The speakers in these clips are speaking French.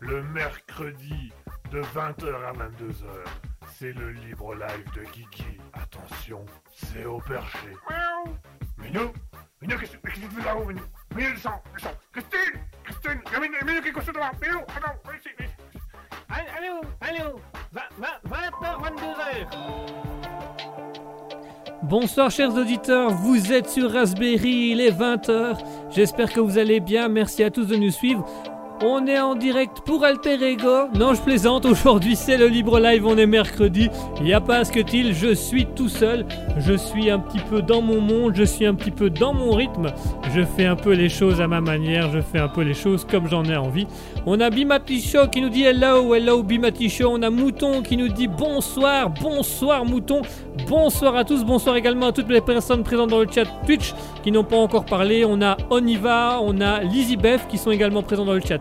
le mercredi de 20h à 22h. C'est le libre live de Kiki. Attention, c'est au perché. Minou Minou, qu'est-ce que tu fais là-haut, Minou? Minou, descends, descends. Christine Christine Minou, Minou, qu'est-ce que tu fais là Minou, attends, viens ici, viens ici. Allô, allô 20h, 22h Bonsoir chers auditeurs, vous êtes sur Raspberry, il est 20h. J'espère que vous allez bien, merci à tous de nous suivre. On est en direct pour Alter Ego. Non, je plaisante. Aujourd'hui, c'est le libre live. On est mercredi. Il n'y a pas ce que il. Je suis tout seul. Je suis un petit peu dans mon monde. Je suis un petit peu dans mon rythme. Je fais un peu les choses à ma manière. Je fais un peu les choses comme j'en ai envie. On a Bimati Show qui nous dit hello, hello Bimati Show. On a Mouton qui nous dit bonsoir, bonsoir Mouton. Bonsoir à tous. Bonsoir également à toutes les personnes présentes dans le chat Twitch qui n'ont pas encore parlé. On a Oniva, on a Lizzy Beth qui sont également présents dans le chat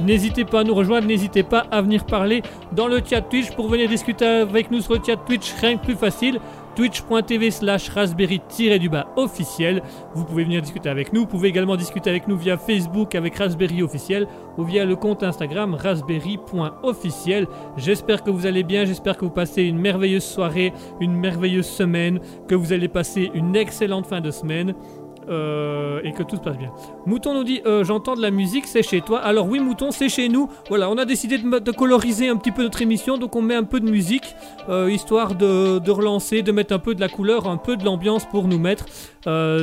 N'hésitez pas à nous rejoindre, n'hésitez pas à venir parler dans le chat Twitch pour venir discuter avec nous sur le chat Twitch, rien que plus facile twitch.tv slash raspberry-du-bas officiel. Vous pouvez venir discuter avec nous. Vous pouvez également discuter avec nous via Facebook avec Raspberry officiel ou via le compte Instagram raspberry.officiel. J'espère que vous allez bien, j'espère que vous passez une merveilleuse soirée, une merveilleuse semaine, que vous allez passer une excellente fin de semaine. Euh, et que tout se passe bien. Mouton nous dit euh, J'entends de la musique, c'est chez toi. Alors, oui, Mouton, c'est chez nous. Voilà, on a décidé de, coloriser un petit peu notre émission, donc on met un peu de musique, euh, histoire de, de, relancer, de mettre un peu de la couleur, un peu de l'ambiance pour nous mettre.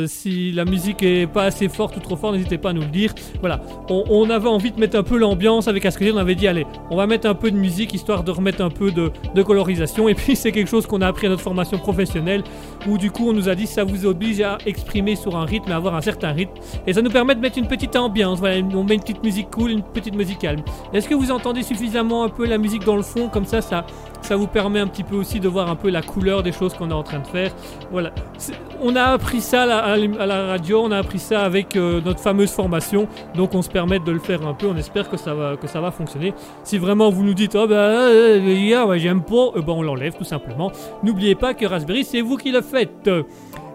Si la musique est pas assez forte ou trop forte, n'hésitez pas à nous le dire. Voilà, on, avait envie de mettre un peu l'ambiance avec Askedir. On avait dit Allez, on va mettre un peu de musique, histoire de remettre un peu de, de colorisation. Et puis, c'est quelque chose qu'on a appris à notre formation professionnelle, où du coup, on nous a dit Ça vous oblige à exprimer sur un rythme, à avoir un certain rythme. Et ça nous permet de mettre une petite ambiance. Voilà, on met une petite musique cool, une petite musique calme. Est-ce que vous entendez suffisamment un peu la musique dans le fond? Comme ça, ça, ça vous permet un petit peu aussi de voir un peu la couleur des choses qu'on est en train de faire. Voilà. On a appris ça à la, radio, on a appris ça avec euh, notre fameuse formation. Donc on se permet de le faire un peu. On espère que ça va, que ça va fonctionner. Si vraiment vous nous dites, oh bah, ouais, j'aime pas, eh ben on l'enlève tout simplement. N'oubliez pas que Raspberry, c'est vous qui le faites.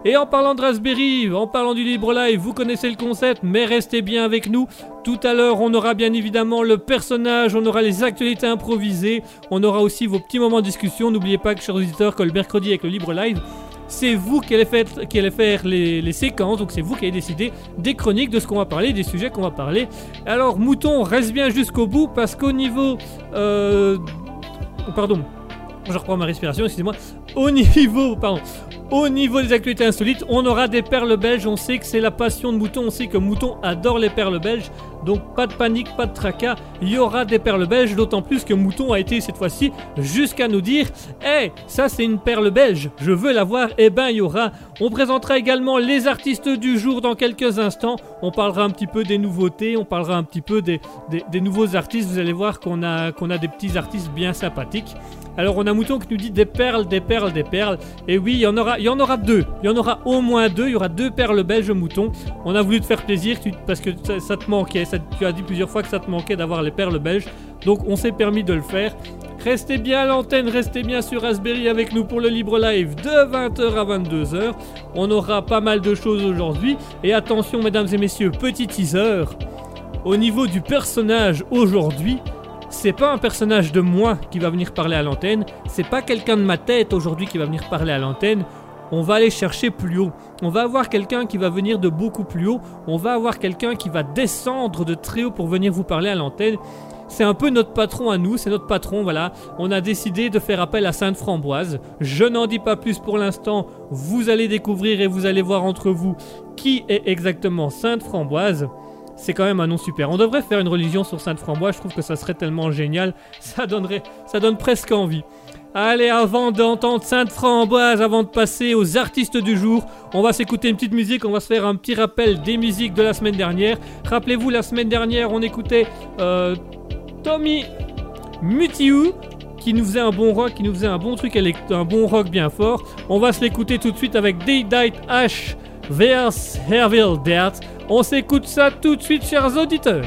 Et en parlant de Raspberry, en parlant du libre live, vous connaissez le concept, mais restez bien avec nous. Tout à l'heure, on aura bien évidemment le personnage, on aura les actualités improvisées, on aura aussi vos petits moments de discussion. N'oubliez pas que, chers auditeurs, que le mercredi avec le libre live, c'est vous qui allez faire, les, séquences, donc c'est vous qui allez décider des chroniques, de ce qu'on va parler, des sujets qu'on va parler. Alors, Mouton, reste bien jusqu'au bout parce qu'au niveau... Euh, pardon, je reprends ma respiration, excusez-moi. Au niveau, pardon, au niveau des actualités insolites, on aura des perles belges. On sait que c'est la passion de Mouton. On sait que Mouton adore les perles belges. Donc pas de panique, pas de tracas. Il y aura des perles belges. D'autant plus que Mouton a été cette fois-ci jusqu'à nous dire Eh, ça c'est une perle belge. Je veux la voir. Eh ben, il y aura. On présentera également les artistes du jour dans quelques instants. On parlera un petit peu des nouveautés. On parlera un petit peu des, des, nouveaux artistes. Vous allez voir qu'on a, qu'on a des petits artistes bien sympathiques. Alors on a Mouton qui nous dit des perles, des perles, des perles. Et oui, il y en aura, il y en aura deux. Il y en aura au moins deux. Il y aura deux perles belges Mouton. On a voulu te faire plaisir parce que ça, te manquait. tu as dit plusieurs fois que ça te manquait d'avoir les perles belges. Donc on s'est permis de le faire. Restez bien à l'antenne, restez bien sur Raspberry avec nous pour le libre live de 20h à 22h. On aura pas mal de choses aujourd'hui. Et attention mesdames et messieurs, petit teaser. Au niveau du personnage aujourd'hui, c'est pas un personnage de moi qui va venir parler à l'antenne, c'est pas quelqu'un de ma tête aujourd'hui qui va venir parler à l'antenne. On va aller chercher plus haut. On va avoir quelqu'un qui va venir de beaucoup plus haut. On va avoir quelqu'un qui va descendre de très haut pour venir vous parler à l'antenne. C'est un peu notre patron à nous, c'est notre patron, voilà. On a décidé de faire appel à Sainte Framboise. Je n'en dis pas plus pour l'instant. Vous allez découvrir et vous allez voir entre vous qui est exactement Sainte Framboise c'est quand même un nom super. On devrait faire une religion sur Sainte-Framboise, je trouve que ça serait tellement génial, ça donnerait, ça donne presque envie. Allez, avant d'entendre Sainte-Framboise, avant de passer aux artistes du jour, on va s'écouter une petite musique, on va se faire un petit rappel des musiques de la semaine dernière. Rappelez-vous, la semaine dernière, on écoutait euh, Tommy Mutiou qui nous faisait un bon rock, qui nous faisait un bon truc, un bon rock bien fort. On va se l'écouter tout de suite avec Day Ash vers Herville. On s'écoute ça tout de suite, chers auditeurs.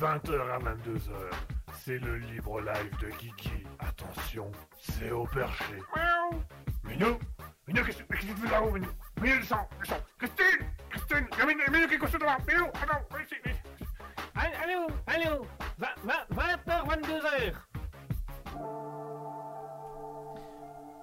20h à 22h. C'est le libre live de Kiki. Attention, c'est au perché. Minou Minou, qu'est-ce que tu fais là-haut, Minou? Minou, descends, descends Christine Christine Minou, Minou, qu'est-ce que tu fais là Minou, attends, viens ici, viens ici. Allô, allô, 20h, 22h.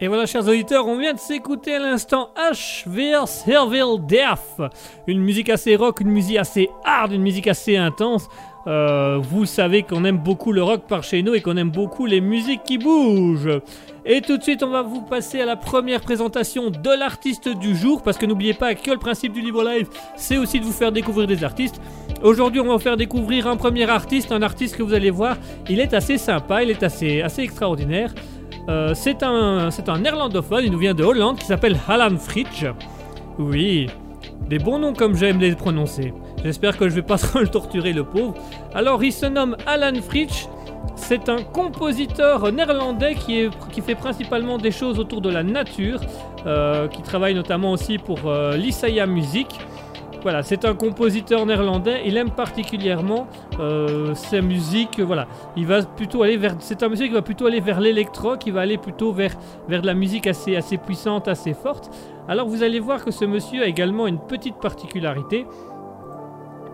Et voilà, chers auditeurs, on vient de s'écouter à l'instant H vs Servile Death. Une musique assez rock, une musique assez hard, une musique assez intense. Euh, vous savez qu'on aime beaucoup le rock par chez nous et qu'on aime beaucoup les musiques qui bougent. Et tout de suite, on va vous passer à la première présentation de l'artiste du jour, parce que n'oubliez pas que le principe du Libre Live, c'est aussi de vous faire découvrir des artistes. Aujourd'hui, on va vous faire découvrir un premier artiste, un artiste que vous allez voir, il est assez sympa, il est assez, assez extraordinaire. Euh, c'est un, un néerlandophone, il nous vient de Hollande, qui s'appelle Alan Fritsch. Oui, des bons noms comme j'aime les prononcer. J'espère que je vais pas trop le torturer, le pauvre. Alors, il se nomme Alan Fritsch. C'est un compositeur néerlandais qui, est, qui fait principalement des choses autour de la nature, euh, qui travaille notamment aussi pour euh, l'Isaiah Music. Voilà, c'est un compositeur néerlandais. Il aime particulièrement euh, sa musique. Voilà, il va plutôt aller vers. C'est un monsieur qui va plutôt aller vers l'électro, qui va aller plutôt vers vers de la musique assez assez puissante, assez forte. Alors vous allez voir que ce monsieur a également une petite particularité.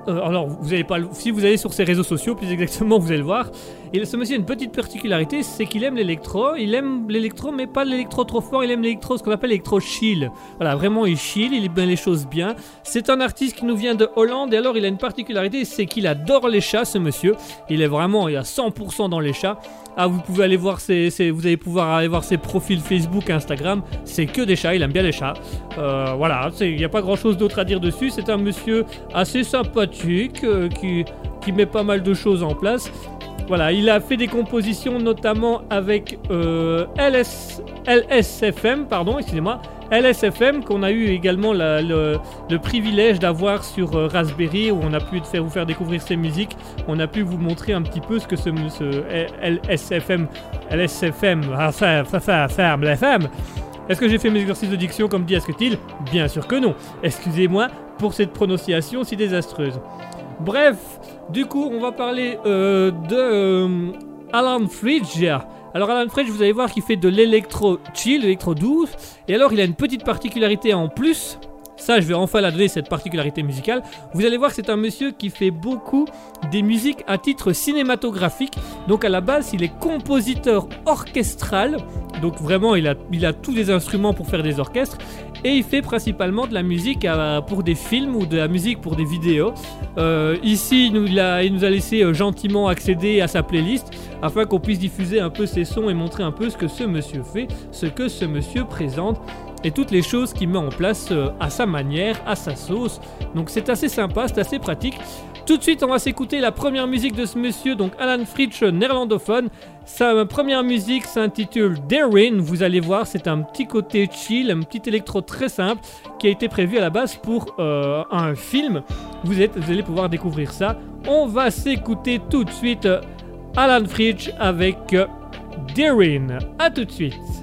Euh, alors, vous allez pas, si vous allez sur ses réseaux sociaux, plus exactement, vous allez le voir. Et ce monsieur a une petite particularité, c'est qu'il aime l'électro. Il aime l'électro, mais pas l'électro trop fort. Il aime l'électro, ce qu'on appelle l'électro chill. Voilà, vraiment, il chill, il met les choses bien. C'est un artiste qui nous vient de Hollande. Et alors, il a une particularité, c'est qu'il adore les chats, ce monsieur. Il est vraiment, il a 100% dans les chats. Ah, vous pouvez aller voir ses, vous allez pouvoir aller voir ses profils Facebook, Instagram. C'est que des chats. Il aime bien les chats. Euh, voilà, il n'y a pas grand chose d'autre à dire dessus. C'est un monsieur assez sympathique euh, qui, qui met pas mal de choses en place. Voilà, il a fait des compositions notamment avec euh, LS, LSFM, pardon, excusez-moi, LSFM qu'on a eu également le, privilège d'avoir sur euh, Raspberry où on a pu faire, vous faire découvrir ses musiques. On a pu vous montrer un petit peu ce que ce, ce LSFM, LSFM, ah, ça, LFM. Est-ce que j'ai fait mes exercices de diction comme dit Asketil? Bien sûr que non. Excusez-moi pour cette prononciation si désastreuse. Bref, du coup, on va parler euh, de euh, Alan Fridge. Alors Alan Fridge, vous allez voir qu'il fait de l'électro chill, l'électro douce. Et alors, il a une petite particularité en plus. Ça, je vais enfin la donner cette particularité musicale. Vous allez voir que c'est un monsieur qui fait beaucoup des musiques à titre cinématographique. Donc à la base, il est compositeur orchestral. Donc vraiment, il a, il a tous les instruments pour faire des orchestres. Et il fait principalement de la musique pour des films ou de la musique pour des vidéos. Euh, ici, il nous, a, il nous a laissé euh, gentiment accéder à sa playlist afin qu'on puisse diffuser un peu ses sons et montrer un peu ce que ce monsieur fait, ce que ce monsieur présente et toutes les choses qu'il met en place euh, à sa manière, à sa sauce. Donc c'est assez sympa, c'est assez pratique. Tout de suite, on va s'écouter la première musique de ce monsieur, donc Alan Fritsch, néerlandophone. Sa première musique s'intitule Darin. Vous allez voir, c'est un petit côté chill, un petit électro très simple qui a été prévu à la base pour euh, un film. Vous, êtes, allez pouvoir découvrir ça. On va s'écouter tout de suite euh, Alan Fritsch avec euh, Darin. A tout de suite.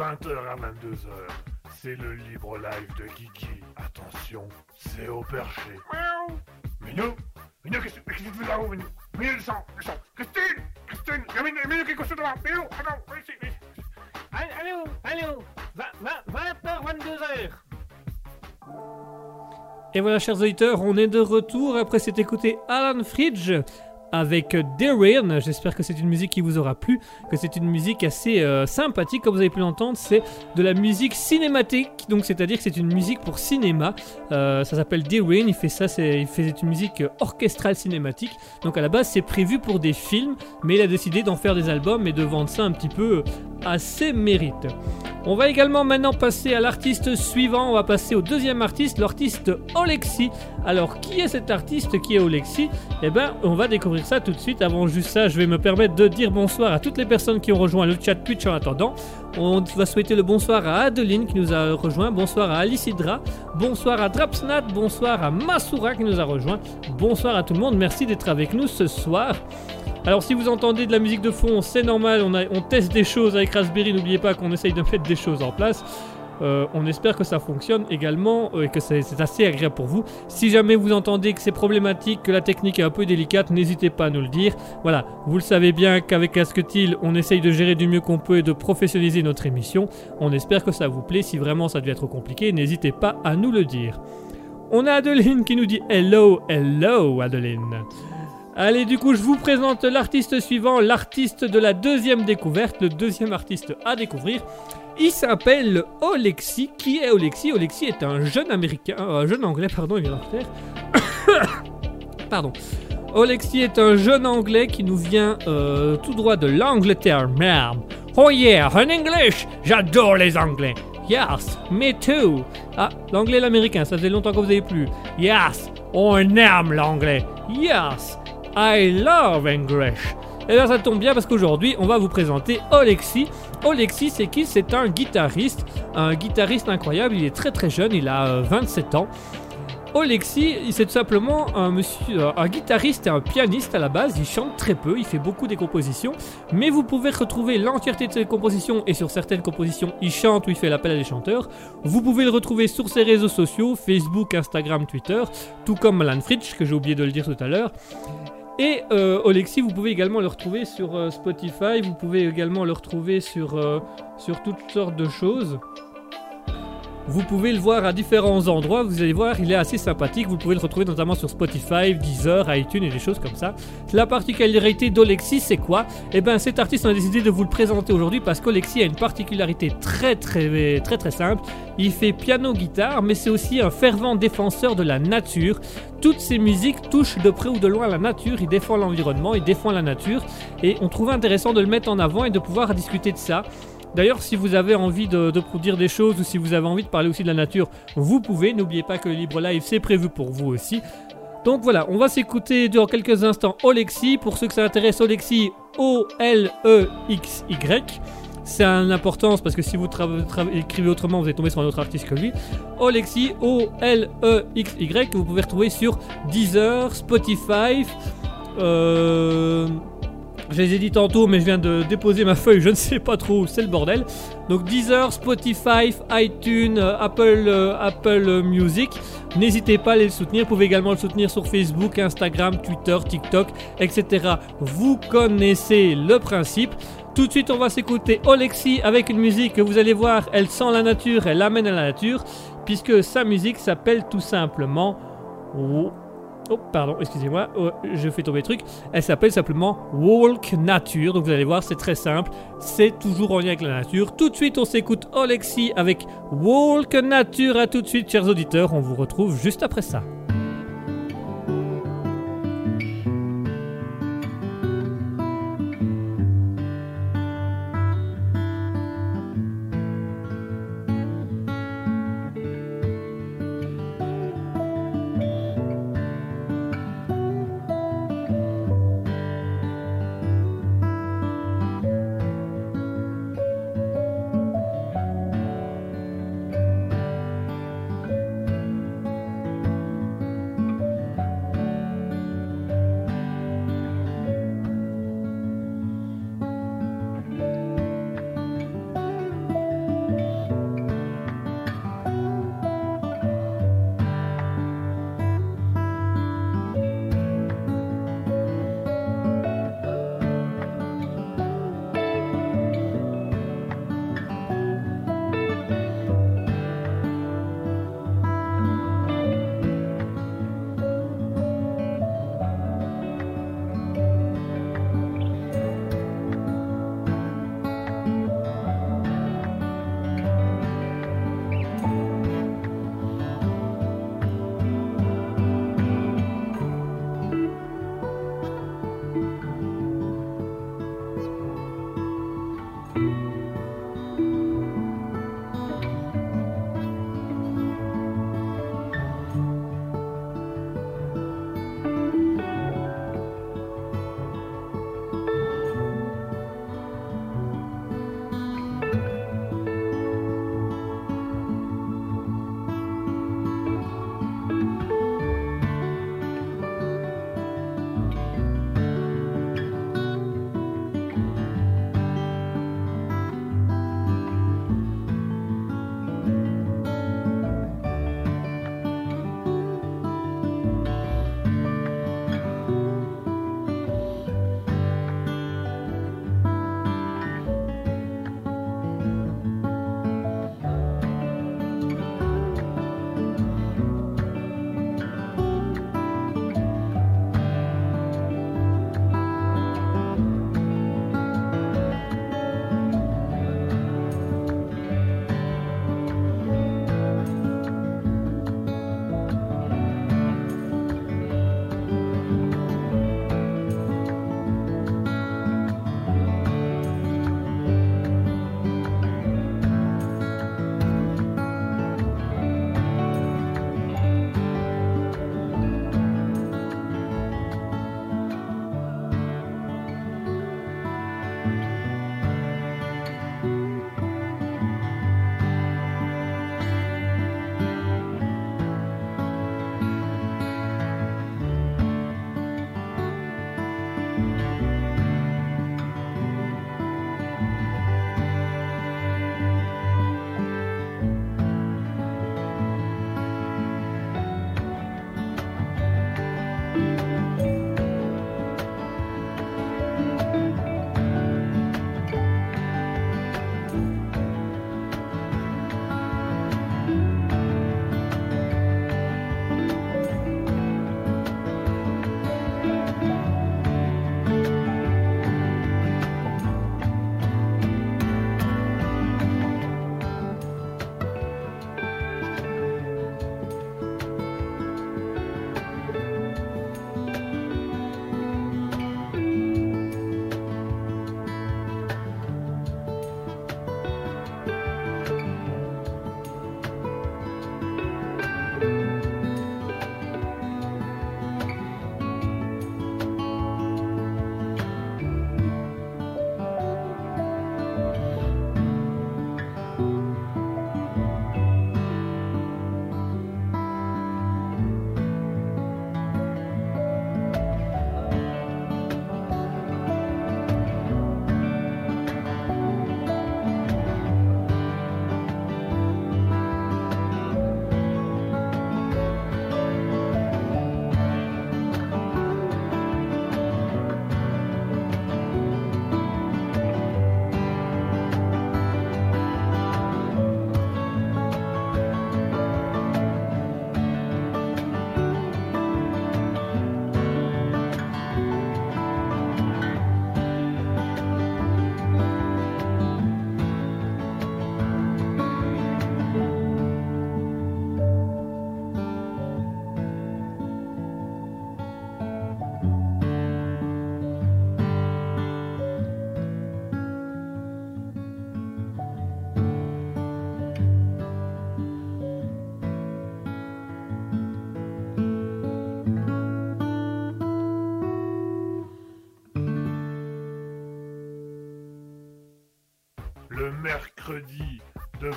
20h à 22h. C'est le libre live de Kiki. Attention, c'est au perché. Minou Minou, qu'est-ce que tu fais là-haut, Minou? Minou, descends, descends. Christine Christine Il y a Minou, Minou qui est couché devant. Minou, attends, viens ici, viens ici. Allô, allô, 20h, 22h. Et voilà, chers auditeurs, on est de retour après s'être écouté Alan Fridge avec Darren. J'espère que c'est une musique qui vous aura plu, que c'est une musique assez euh, sympathique, comme vous avez pu l'entendre. C'est de la musique cinématique, donc c'est-à-dire que c'est une musique pour cinéma. Euh, ça s'appelle Darren. Il fait ça, c'est, il fait une musique orchestrale cinématique. Donc à la base, c'est prévu pour des films, mais il a décidé d'en faire des albums et de vendre ça un petit peu à ses mérites. On va également maintenant passer à l'artiste suivant. On va passer au deuxième artiste, l'artiste Olexi. Alors, qui est cet artiste qui est Olexi? Eh ben, on va découvrir ça tout de suite. Avant juste ça, je vais me permettre de dire bonsoir à toutes les personnes qui ont rejoint le chat Twitch en attendant. On va souhaiter le bonsoir à Adeline qui nous a rejoint, bonsoir à Alicidra, bonsoir à Drapsnat, bonsoir à Masura qui nous a rejoint, bonsoir à tout le monde, merci d'être avec nous ce soir. Alors si vous entendez de la musique de fond, c'est normal, on, on teste des choses avec Raspberry, n'oubliez pas qu'on essaye de mettre des choses en place. Euh, on espère que ça fonctionne également euh, et que c'est assez agréable pour vous. Si jamais vous entendez que c'est problématique, que la technique est un peu délicate, n'hésitez pas à nous le dire. Voilà, vous le savez bien qu'avec Asketil, on essaye de gérer du mieux qu'on peut et de professionnaliser notre émission. On espère que ça vous plaît. Si vraiment ça devait être compliqué, n'hésitez pas à nous le dire. On a Adeline qui nous dit Hello, hello Adeline. Allez, du coup, je vous présente l'artiste suivant, l'artiste de la deuxième découverte, le deuxième artiste à découvrir. Il s'appelle Olexi. Qui est Olexi? Olexi est un jeune américain, euh, un jeune anglais, pardon, il vient faire. pardon. Olexi est un jeune anglais qui nous vient euh, tout droit de l'Angleterre, merde. Oh yeah, en English J'adore les anglais. Yes, me too. Ah, l'anglais et l'américain, ça faisait longtemps que vous avez plus. Yes, on aime l'anglais. Yes, I love English. Et là, ça tombe bien parce qu'aujourd'hui, on va vous présenter Olexi. Olexi, c'est qui? C'est un guitariste, un guitariste incroyable. Il est très très jeune, il a euh, 27 ans. Olexi, c'est tout simplement un, monsieur, euh, un guitariste et un pianiste à la base. Il chante très peu, il fait beaucoup des compositions, mais vous pouvez retrouver l'entièreté de ses compositions et sur certaines compositions, il chante ou il fait l'appel à des chanteurs. Vous pouvez le retrouver sur ses réseaux sociaux Facebook, Instagram, Twitter, tout comme Alan Fritsch, que j'ai oublié de le dire tout à l'heure. Et euh, Olexi, vous pouvez également le retrouver sur euh, Spotify, vous pouvez également le retrouver sur, euh, sur toutes sortes de choses. Vous pouvez le voir à différents endroits, vous allez voir, il est assez sympathique. Vous pouvez le retrouver notamment sur Spotify, Deezer, iTunes et des choses comme ça. La particularité d'Olexi, c'est quoi? Eh ben, cet artiste, a décidé de vous le présenter aujourd'hui parce qu'Olexi a une particularité très très très très simple. Il fait piano-guitare, mais c'est aussi un fervent défenseur de la nature. Toutes ses musiques touchent de près ou de loin la nature. Il défend l'environnement, il défend la nature, et on trouve intéressant de le mettre en avant et de pouvoir discuter de ça. D'ailleurs, si vous avez envie de, produire des choses ou si vous avez envie de parler aussi de la nature, vous pouvez. N'oubliez pas que le Libre Live, c'est prévu pour vous aussi. Donc voilà, on va s'écouter dans quelques instants Olexi. Pour ceux que ça intéresse, Olexi, O-L-E-X-Y. C'est une importance parce que si vous écrivez autrement, vous allez tomber sur un autre artiste que lui. Olexi, O-L-E-X-Y, vous pouvez retrouver sur Deezer, Spotify. Euh, je les ai dit tantôt, mais je viens de déposer ma feuille, je ne sais pas trop c'est le bordel. Donc Deezer, Spotify, iTunes, euh, Apple, euh, Apple Music. N'hésitez pas à les soutenir. Vous pouvez également le soutenir sur Facebook, Instagram, Twitter, TikTok, etc. Vous connaissez le principe. Tout de suite, on va s'écouter Olexi avec une musique que vous allez voir, elle sent la nature, elle amène à la nature, puisque sa musique s'appelle tout simplement. Oh, pardon, excusez-moi, oh, je fais tomber le truc. Elle s'appelle simplement Walk Nature. Donc vous allez voir, c'est très simple. C'est toujours en lien avec la nature. Tout de suite, on s'écoute Olexi avec Walk Nature. À tout de suite, chers auditeurs. On vous retrouve juste après ça.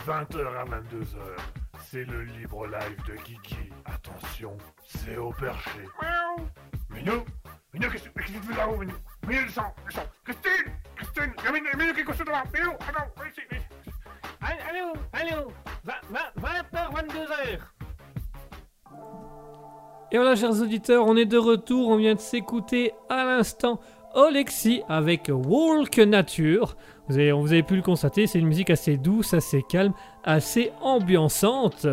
20h à 22h. C'est le libre live de Kiki. Attention, c'est au perché. Miaou. Minou Minou, qu'est-ce que tu fais là-haut, Minou? Minou, descends, descends Christine Christine Il y a Minou, Minou qui est couché devant Minou, attends, viens ici, viens ici. Allô, allô, 20h, 22h. Et voilà, chers auditeurs, on est de retour. On vient de s'écouter à l'instant Olexi avec Walk Nature. Vous avez, vous avez pu le constater, c'est une musique assez douce, assez calme, assez ambiançante.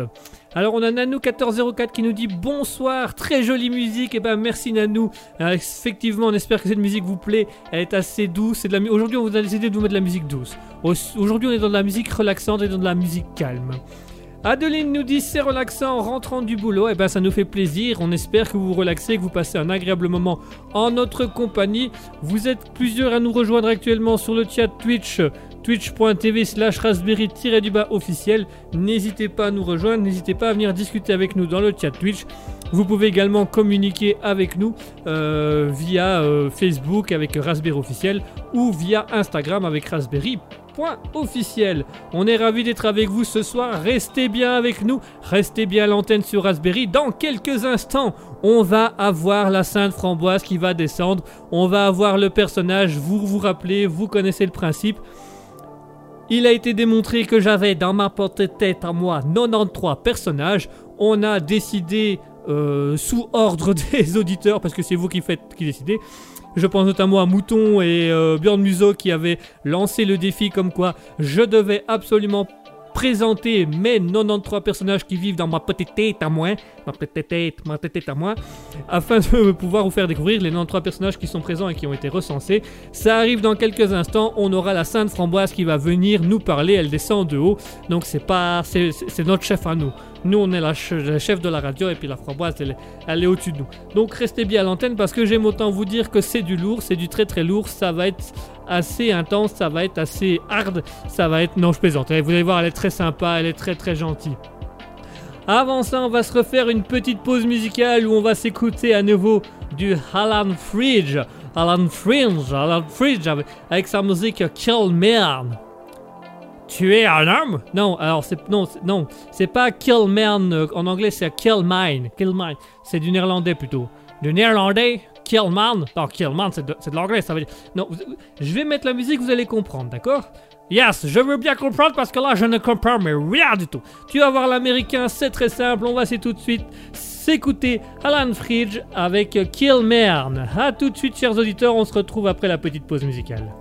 Alors on a Nanou1404 qui nous dit bonsoir, très jolie musique. Et ben merci Nanou. Euh, effectivement, on espère que cette musique vous plaît. Elle est assez douce. La Aujourd'hui, on vous a décidé de vous mettre de la musique douce. Au- Aujourd'hui, on est dans de la musique relaxante et dans de la musique calme. Adeline nous dit c'est relaxant en rentrant du boulot. Et ben ça nous fait plaisir. On espère que vous vous relaxez, que vous passez un agréable moment en notre compagnie. Vous êtes plusieurs à nous rejoindre actuellement sur le chat Twitch, twitch.tv slash raspberry-du-bas officiel. N'hésitez pas à nous rejoindre, n'hésitez pas à venir discuter avec nous dans le chat Twitch. Vous pouvez également communiquer avec nous euh, via euh, Facebook avec Raspberry officiel ou via Instagram avec raspberry.officiel. On est ravis d'être avec vous ce soir. Restez bien avec nous, restez bien à l'antenne sur Raspberry. Dans quelques instants, on va avoir la Sainte Framboise qui va descendre. On va avoir le personnage. Vous vous rappelez, vous connaissez le principe. Il a été démontré que j'avais dans ma petite tête à moi 93 personnages. On a décidé euh, sous ordre des auditeurs, parce que c'est vous qui faites, qui décidez. Je pense notamment à Mouton et euh, Björn Muso qui avaient lancé le défi comme quoi je devais absolument présenter mes 93 personnages qui vivent dans ma petite tête à moi, ma petite tête, ma tête à moi, afin de pouvoir vous faire découvrir les 93 personnages qui sont présents et qui ont été recensés. Ça arrive dans quelques instants, on aura la Sainte Framboise qui va venir nous parler, elle descend de haut, donc c'est pas, c'est notre chef à nous. Nous, on est la, che- la chef de la radio et puis la framboise, elle, elle est au-dessus de nous. Donc restez bien à l'antenne parce que j'aime autant vous dire que c'est du lourd, c'est du très très lourd, ça va être assez intense, ça va être assez hard, ça va être... Non, je plaisante, vous allez voir, elle est très sympa, elle est très très gentille. Avant ça, on va se refaire une petite pause musicale où on va s'écouter à nouveau du Alan Fridge. Alan Fringe, Alan Fridge avec, sa musique Kill Man. Tu es un homme? Non, alors c'est non, non, c'est pas kill man euh, en anglais, c'est kill mine, kill mine. C'est du néerlandais plutôt. Du néerlandais, kill man? Non, kill man, c'est de, l'anglais, ça veut dire. Non, je vais mettre la musique, vous allez comprendre, d'accord? Yes, je veux bien comprendre parce que là, je ne comprends mais rien du tout. Tu vas voir l'américain, c'est très simple. On va c'est tout de suite s'écouter Alan Fridge avec Kill Man. A tout de suite, chers auditeurs, on se retrouve après la petite pause musicale.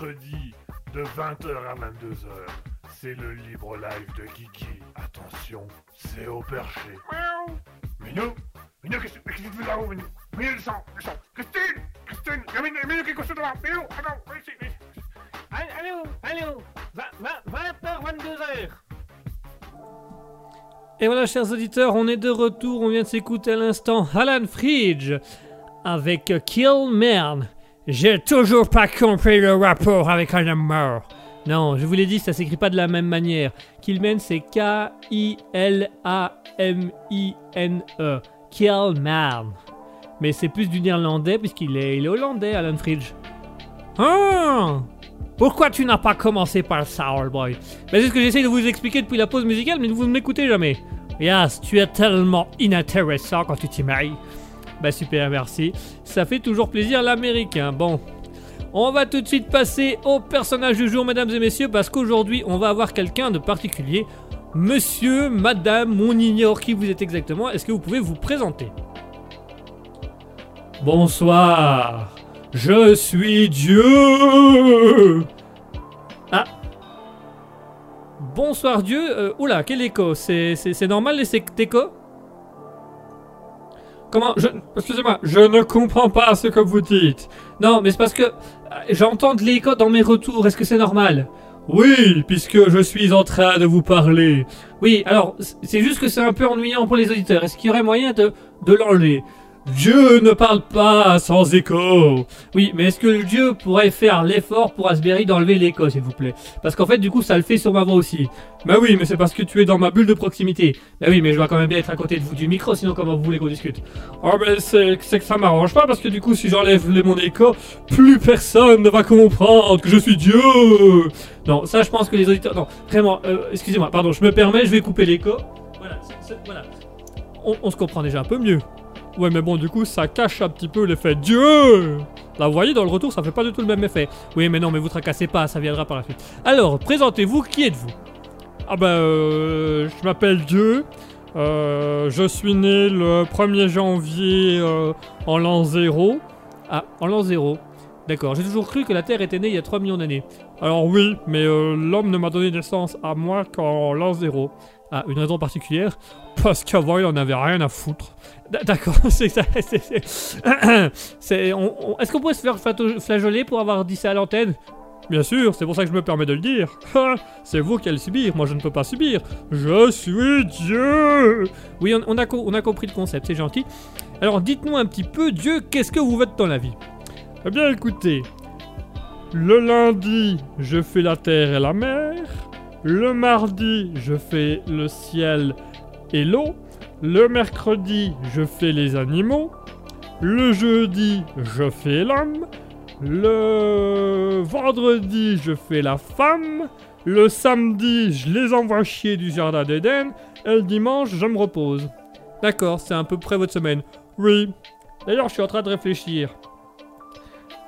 Mercredi de 20h à 22h. C'est le libre live de Kiki. Attention, c'est au perché. Minou Minou, qu'est-ce que tu fais là-haut, Minou? Minou, descends, descends Christine Christine Il y a Minou, Minou qui est couché devant Minou, attends, viens ici, viens ici. Allô, allô, 20h, 22h. Et voilà, chers auditeurs, on est de retour. On vient de s'écouter à l'instant Alan Fridge avec Kill Man. J'ai toujours pas compris le rapport avec un homme mort. Non, je vous l'ai dit, ça s'écrit pas de la même manière. Killman, c'est K-I-L-A-M-I-N-E. Killman. Mais c'est plus du néerlandais puisqu'il est, il est hollandais, Alan Fridge. Ah Pourquoi tu n'as pas commencé par ça, old boy? Ben, C'est ce que j'essaie de vous expliquer depuis la pause musicale, mais vous ne m'écoutez jamais. Yes, tu es tellement inintéressant quand tu t'y maries. Bah super, merci. Ça fait toujours plaisir l'américain. Bon, on va tout de suite passer au personnage du jour, mesdames et messieurs, parce qu'aujourd'hui, on va avoir quelqu'un de particulier. Monsieur, madame, on ignore qui vous êtes exactement. Est-ce que vous pouvez vous présenter? Bonsoir, je suis Dieu Ah Bonsoir Dieu, euh, oula, quel écho C'est normal les cet écho? Comment je, Excusez-moi, je ne comprends pas ce que vous dites. Non, mais c'est parce que euh, j'entends de l'écho dans mes retours. Est-ce que c'est normal? Oui, puisque je suis en train de vous parler. Oui, alors, c'est juste que c'est un peu ennuyant pour les auditeurs. Est-ce qu'il y aurait moyen de, de l'enlever? Dieu ne parle pas sans écho. Oui, mais est-ce que Dieu pourrait faire l'effort pour Asbury d'enlever l'écho, s'il vous plaît? Parce qu'en fait, du coup, ça le fait sur ma voix aussi. Bah oui, mais c'est parce que tu es dans ma bulle de proximité. Bah oui, mais je dois quand même bien être à côté de vous du micro, sinon comment vous voulez qu'on discute? Oh, mais c'est c'est que ça m'arrange pas, parce que du coup, si j'enlève mon écho, plus personne ne va comprendre que je suis Dieu Non, ça, je pense que les auditeurs... Non, vraiment, euh, excusez-moi, pardon, je me permets, je vais couper l'écho. Voilà, voilà. On se comprend déjà un peu mieux. Ouais, mais bon, du coup, ça cache un petit peu l'effet Dieu Là, vous voyez, dans le retour, ça fait pas du tout le même effet. Oui, mais non, mais vous tracassez pas, ça viendra par la suite. Alors, présentez-vous, qui êtes-vous? Ah bah, je m'appelle Dieu. Euh, je suis né le 1er janvier euh, en l'an 0. Ah, en l'an 0. D'accord, j'ai toujours cru que la Terre était née il y a 3 millions d'années. Alors oui, mais l'homme ne m'a donné naissance à moi qu'en l'an 0. Ah, une raison particulière? Parce qu'avant, il en avait rien à foutre. D'accord, c'est ça. c'est- c'est- c'est- on- on- Est-ce qu'on pourrait se faire flageoler pour avoir dit ça à l'antenne? Bien sûr, c'est pour ça que je me permets de le dire. C'est vous qui allez subir, moi je ne peux pas subir. Je suis Dieu Oui, on, a, on a compris le concept, c'est gentil. Alors dites-nous un petit peu, Dieu, qu'est-ce que vous faites dans la vie? Eh bien écoutez, le lundi, je fais la terre et la mer. Le mardi, je fais le ciel et l'eau. Le mercredi, je fais les animaux. Le jeudi, je fais l'homme. Le vendredi, je fais la femme. Le samedi, je les envoie chier du jardin d'Éden. Et le dimanche, je me repose. D'accord, c'est à peu près votre semaine. Oui. D'ailleurs, je suis en train de réfléchir.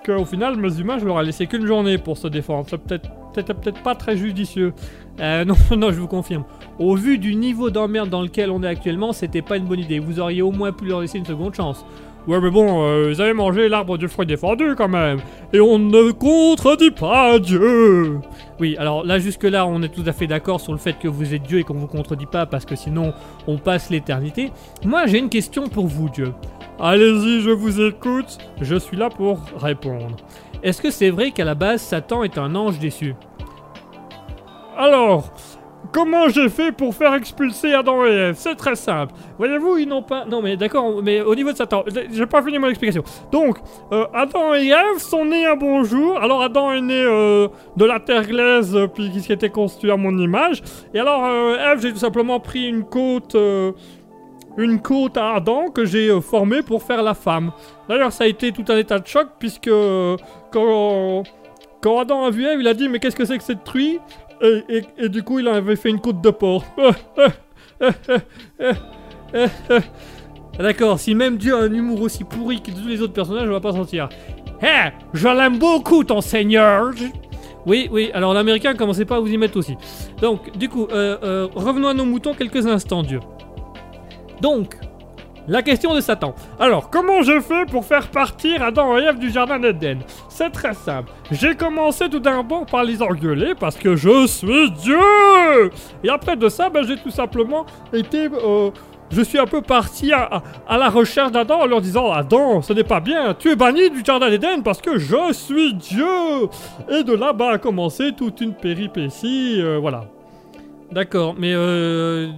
Qu'au final, mes humains, je leur ai laissé qu'une journée pour se défendre. Peut-être peut-être pas très judicieux. Euh, non, non, je vous confirme. Au vu du niveau d'emmerde dans lequel on est actuellement, c'était pas une bonne idée. Vous auriez au moins pu leur laisser une seconde chance. Ouais, mais bon, euh, ils avaient mangé l'arbre du fruit défendu quand même. Et on ne contredit pas Dieu. Oui, alors là, jusque-là, on est tout à fait d'accord sur le fait que vous êtes Dieu et qu'on vous contredit pas parce que sinon, on passe l'éternité. Moi, j'ai une question pour vous, Dieu. Allez-y, je vous écoute. Je suis là pour répondre. Est-ce que c'est vrai qu'à la base, Satan est un ange déçu? Alors, comment j'ai fait pour faire expulser Adam et Ève? C'est très simple. Voyez-vous, ils n'ont pas... Non mais d'accord, mais au niveau de Satan, j'ai pas fini mon explication. Donc, euh, Adam et Ève sont nés un bon jour. Alors Adam est né euh, de la terre glaise, euh, puis qui s'était construit à mon image. Et alors, euh, Ève, j'ai tout simplement pris une côte... une côte à Adam que j'ai euh, formée pour faire la femme. D'ailleurs, ça a été tout un état de choc puisque euh, quand, quand Adam a vu Ève, il a dit mais qu'est-ce que c'est que cette truie? Et, du coup, il avait fait une côte de porc. D'accord, si même Dieu a un humour aussi pourri que tous les autres personnages, on va pas sentir. Hé, je l'aime beaucoup ton seigneur. Oui, oui, alors l'américain, commencez pas à vous y mettre aussi. Donc, du coup, euh, revenons à nos moutons quelques instants, Dieu. Donc, La question de Satan. Alors, comment je fais pour faire partir Adam et Ève du jardin d'Éden? C'est très simple. J'ai commencé tout d'abord par les engueuler parce que je suis Dieu Et après de ça, ben, j'ai tout simplement été... euh, je suis un peu parti à, la recherche d'Adam en leur disant Adam, ce n'est pas bien, tu es banni du jardin d'Éden parce que je suis Dieu Et de là, bah, a commencé toute une péripétie, euh, voilà. D'accord, mais euh,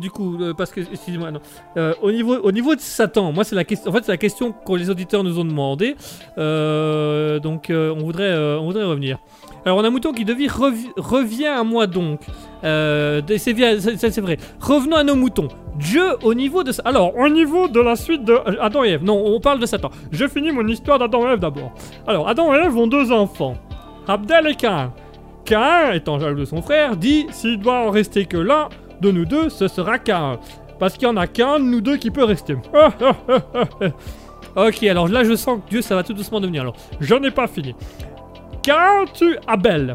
du coup, euh, parce que, excusez-moi, non. Euh, au, niveau, au niveau de Satan, moi, c'est la question, en fait, c'est la question que les auditeurs nous ont demandé. Euh, donc, on, voudrait, on voudrait revenir. Alors, on a Mouton qui devient revi- revient à moi donc. C'est vrai. Revenons à nos moutons. Dieu, au niveau de. Alors, au niveau de la suite de Adam et Ève. Non, on parle de Satan. Je finis mon histoire d'Adam et Ève d'abord. Alors, Adam et Ève ont deux enfants. Abdel et Cain. Cain, étant jaloux de son frère, dit s'il doit en rester que l'un de nous deux, ce sera Cain. Parce qu'il y en a qu'un de nous deux qui peut rester. ok, alors là je sens que Dieu ça va tout doucement devenir. Alors, je n'ai pas fini. Cain tue Abel.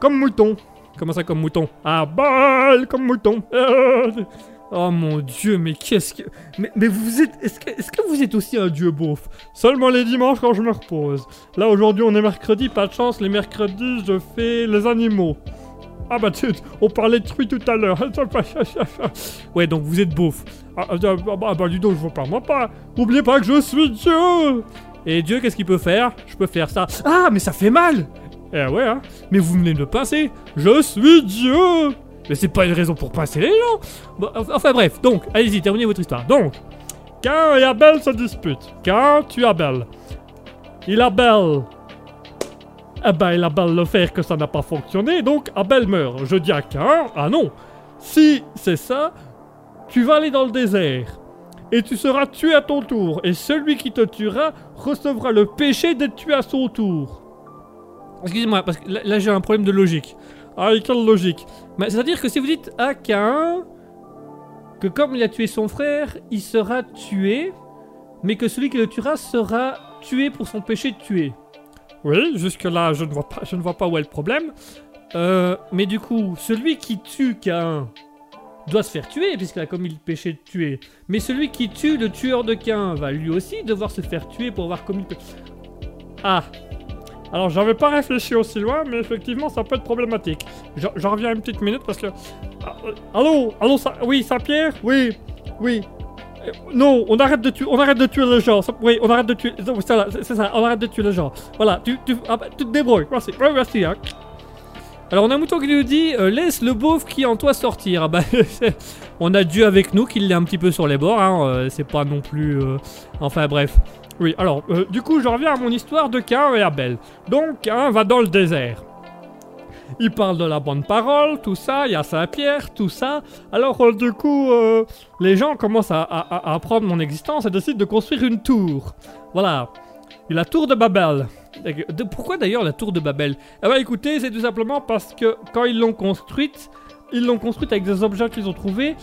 Comme mouton. Comment ça comme mouton? Abel comme mouton. Oh mon dieu, mais qu'est-ce que... Mais, vous êtes... Est-ce que, vous êtes aussi un dieu beauf? Seulement les dimanches quand je me repose. Là aujourd'hui on est mercredi, pas de chance, les mercredis je fais les animaux. Ah bah tu, on parlait de truie tout à l'heure. ouais donc vous êtes beauf. Ah, ah, ah, bah, bah dis donc je vous parle moi pas. Oubliez pas que je suis Dieu Et Dieu qu'est-ce qu'il peut faire? Je peux faire ça. Ah mais ça fait mal Eh ouais hein. Mais vous venez de pincer. Je suis Dieu Mais c'est pas une raison pour pincer les gens Enfin bref, donc, allez-y, terminez votre histoire. Donc, Cain et Abel se disputent. Cain tue Abel. Il Abel. Eh ben, il Abel le faire que ça n'a pas fonctionné, donc Abel meurt. Je dis à Cain, ah non, si c'est ça, tu vas aller dans le désert. Et tu seras tué à ton tour. Et celui qui te tuera recevra le péché d'être tué à son tour. Excusez-moi, parce que là, j'ai un problème de logique. Ah, quelle logique Mais C'est-à-dire que si vous dites à Cain que comme il a tué son frère, il sera tué, mais que celui qui le tuera sera tué pour son péché de tuer. Oui, jusque-là, je ne vois pas, je ne vois pas où est le problème. Euh, mais du coup, celui qui tue Cain doit se faire tuer, puisqu'il a commis le péché de tuer. Mais celui qui tue le tueur de Cain va lui aussi devoir se faire tuer pour avoir commis le péché. Ah alors j'avais pas réfléchi aussi loin, mais effectivement ça peut être problématique. Je, je reviens une petite minute parce que... Ah, euh, allô? Allô Oui, Saint-Pierre? Oui Oui Euh, Non, on arrête de tuer, on arrête de tuer les gens. Oui, on arrête de tuer... C'est ça, on arrête de tuer les gens. Voilà, tu, tu, ah bah, tu te débrouilles. Merci, merci. Hein. Alors on a un mouton qui nous dit euh, laisse le beauf qui est en toi sortir. Ah bah, on a Dieu avec nous qui l'est un petit peu sur les bords. Hein, c'est pas non plus. Enfin bref. Oui, alors euh, du coup je reviens à mon histoire de Cain et Abel. Donc Cain va dans le désert. Il parle de la bonne parole, tout ça, il y a Saint-Pierre, tout ça. Alors euh, du coup, euh, les gens commencent à, apprendre mon existence et décident de construire une tour. Voilà. Et la tour de Babel. De- pourquoi d'ailleurs la tour de Babel? Eh ben écoutez, c'est tout simplement parce que quand ils l'ont construite, ils l'ont construite avec des objets qu'ils ont trouvés.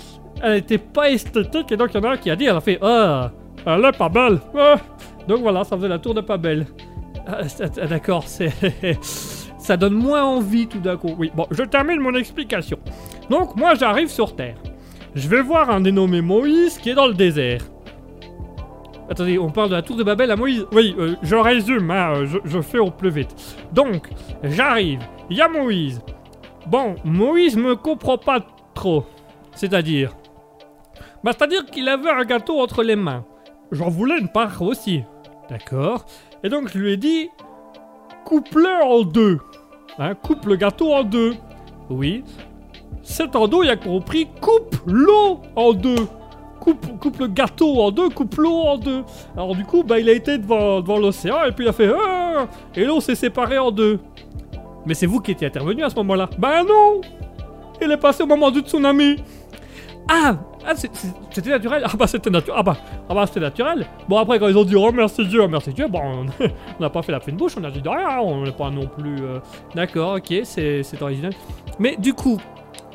Elle n'était pas esthétique et donc il y en a un qui a dit, elle a fait Ah, elle est pas belle. Ah. Donc voilà, ça faisait la tour de. Ah, c'est- ah, D'accord, c'est. ça donne moins envie tout d'un coup. Oui, bon, je termine mon explication. Donc moi j'arrive sur Terre. Je vais voir un dénommé Moïse qui est dans le désert. Attendez, on parle de la tour de Babel à Moïse Oui, euh, je résume, hein, euh, je, je fais au plus vite. Donc, j'arrive, il y a Moïse. Bon, Moïse me comprend pas trop. C'est-à-dire Bah, c'est-à-dire qu'il avait un gâteau entre les mains. J'en voulais une part aussi. D'accord Et donc, je lui ai dit coupe-le en deux. Hein, coupe le gâteau en deux. Oui. Cet endo, il a compris coupe l'eau en deux coupe, coupe le gâteau en deux, coupe l'eau en deux. Alors du coup, bah, il a été devant, devant l'océan et puis il a fait Ah et l'eau s'est séparée en deux. Mais c'est vous qui étiez intervenu à ce moment-là. Bah non Il est passé au moment du tsunami. Ah, ah, c'était naturel Ah bah c'était naturel. Ah bah, ah bah c'était naturel. Bon après quand ils ont dit oh merci Dieu, merci Dieu, bon on n'a pas fait la fine bouche, on a dit de rien, on n'est pas non plus. euh, D'accord, ok, c'est original. Mais du coup,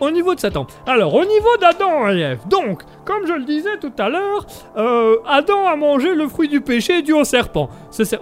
au niveau de Satan. Alors, au niveau d'Adam et Ève, donc, comme je le disais tout à l'heure, euh, Adam a mangé le fruit du péché dû au serpent.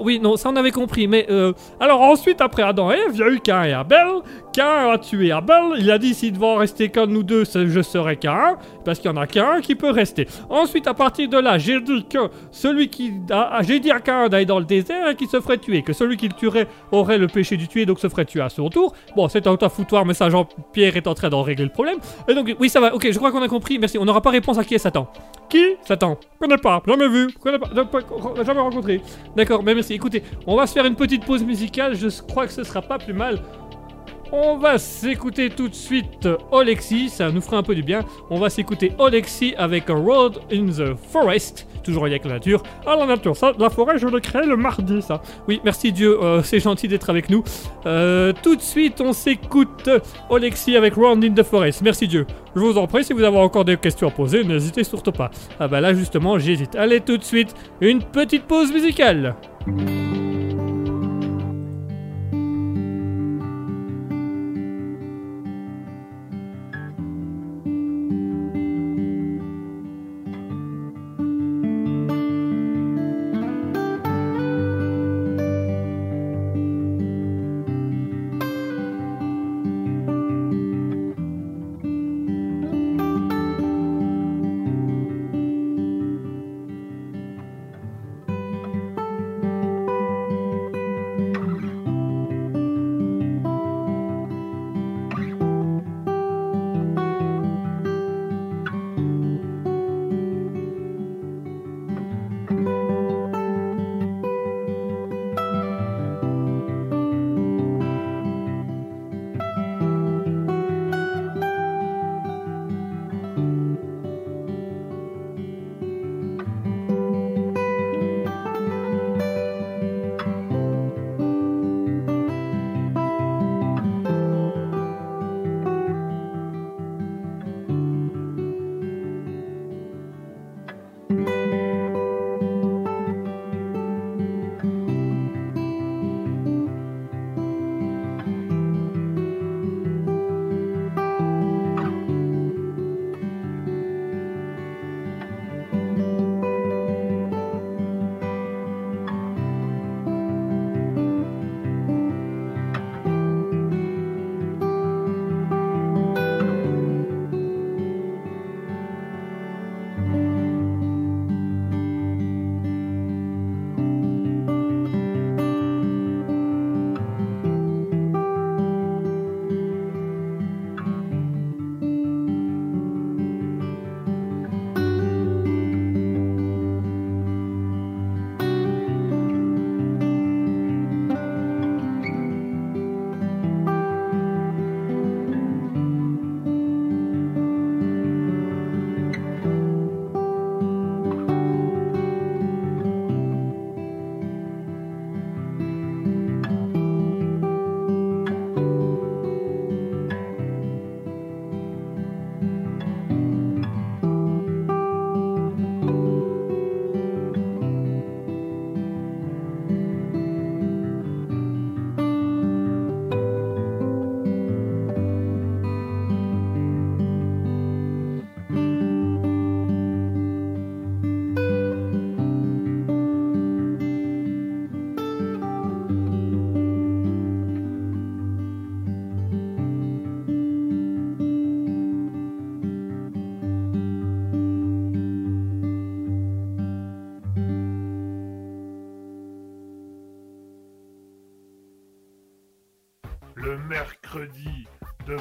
Oui, non, ça on avait compris, mais... euh, alors ensuite, après Adam et Ève, il y a eu Cain et Abel. Cain a tué Abel, il a dit s'il devait en rester qu'un de nous deux, je serai Cain, parce qu'il y en a qu'un qui peut rester. Ensuite, à partir de là, j'ai dit que celui qui... a- j'ai dit à Cain d'aller dans le désert et qu'il se ferait tuer, que celui qui le tuerait aurait le péché du tuer, donc se ferait tuer à son tour. Bon, c'est un foutoir, mais ça, Jean-Pierre est en train d'en régler problème. Et donc, oui, ça va, ok, je crois qu'on a compris, merci. On n'aura pas réponse à qui est Satan. Qui Satan. Connais pas, jamais vu, connais pas, jamais rencontré. D'accord, mais merci. Écoutez, on va se faire une petite pause musicale, je crois que ce sera pas plus mal. On va s'écouter tout de suite Olexi, ça nous fera un peu du bien. On va s'écouter Olexi avec Road in the Forest, toujours avec la nature. Ah, la nature, ça, la forêt, je l'ai créé le mardi, ça. Oui, merci Dieu, euh, c'est gentil d'être avec nous. Euh, tout de suite, on s'écoute Olexi avec Road in the Forest. Merci Dieu. Je vous en prie, si vous avez encore des questions à poser, n'hésitez surtout pas. Ah bah là, justement, j'hésite. Allez, tout de suite, une petite pause musicale.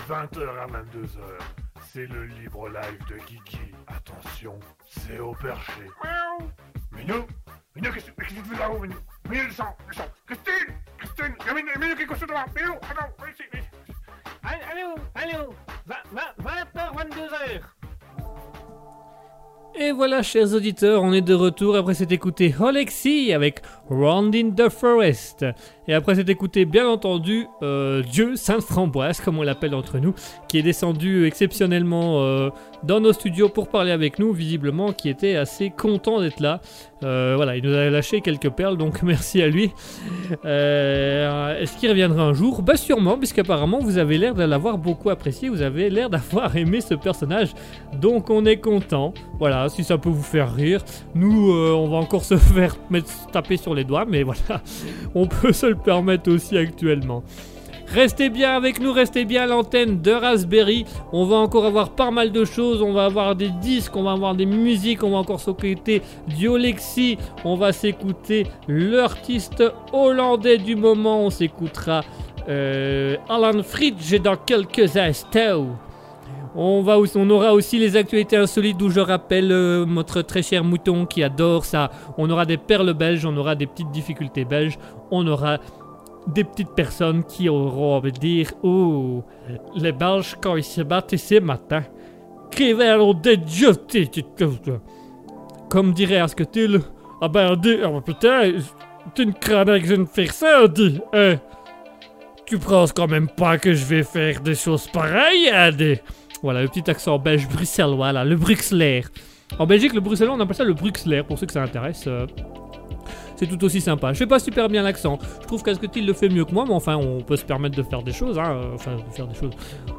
20h à 22h, c'est le libre live de Kiki. Attention, c'est au perché. Miaou. Minou Minou, qu'est-ce que tu fais là-haut, Minou? Minou, le sang, le sang Christine Christine Il y a Minou, Minou qui est couché devant Minou, attends, viens ici, viens ici. Allez, allez, où? Allez, où? 20h, 22h. Et voilà, chers auditeurs, on est de retour après s'être écouté Alexis avec Round in the Forest. Et après s'être écouté, bien entendu, euh, Dieu, Sainte Framboise, comme on l'appelle entre nous, qui est descendu exceptionnellement euh, dans nos studios pour parler avec nous, visiblement, qui était assez content d'être là. Euh, voilà, il nous a lâché quelques perles, donc merci à lui. Est-ce qu'il reviendra un jour? Bah sûrement, puisqu'apparemment vous avez l'air de l'avoir beaucoup apprécié, vous avez l'air d'avoir aimé ce personnage, donc on est content. Voilà, si ça peut vous faire rire. Nous, on va encore se faire mettre, taper sur les doigts, mais voilà, on peut se le permettre aussi actuellement. Restez bien avec nous, restez bien à l'antenne de Raspberry. On va encore avoir pas mal de choses. On va avoir des disques, on va avoir des musiques, on va encore s'occuper d'Iolexi. On va s'écouter l'artiste hollandais du moment. On s'écoutera euh, Alan Fridge dans quelques instants. On, va on aura aussi les actualités insolites d'où je rappelle euh, notre très cher mouton qui adore ça. On aura des perles belges, on aura des petites difficultés belges, on aura des petites personnes qui auront envie de dire Oh, les Belges, quand ils se battent ce matin, verront des jetés. Comme dirait Asketil, ah ben, dis, ah ben, putain, tu ne crains que je ne fais ça, hein. Tu penses quand même pas que je vais faire des choses pareilles, hein, dis. Voilà, le petit accent belge bruxellois, là, le bruxelaire. En Belgique, le bruxellois, on appelle ça le bruxelaire, pour ceux que ça intéresse. euh, c'est tout aussi sympa. Je fais pas super bien l'accent. Je trouve qu'Asketil le fait mieux que moi, mais enfin, on peut se permettre de faire des choses, hein. euh, Enfin, de faire des choses.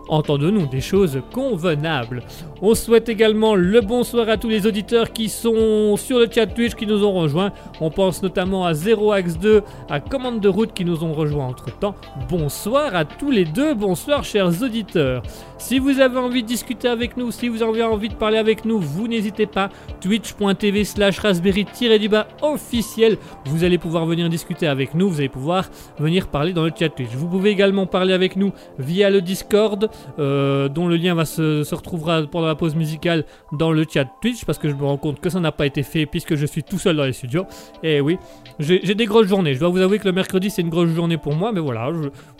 Entendons-nous, des choses convenables. On souhaite également le bonsoir à tous les auditeurs qui sont sur le chat Twitch, qui nous ont rejoints. On pense notamment à 0ax2, à Commande de route qui nous ont rejoints entre temps. Bonsoir à tous les deux, bonsoir chers auditeurs. Si vous avez envie de discuter avec nous, si vous avez envie de parler avec nous, vous n'hésitez pas. Twitch.tv slash raspberry-du-bas officiel. Vous allez pouvoir venir discuter avec nous, vous allez pouvoir venir parler dans le chat Twitch. Vous pouvez également parler avec nous via le Discord, euh, dont le lien va se, se retrouvera pendant la pause musicale dans le chat Twitch, parce que je me rends compte que ça n'a pas été fait puisque je suis tout seul dans les studios. Et oui, j'ai des grosses journées. Je dois vous avouer que le mercredi c'est une grosse journée pour moi, mais voilà,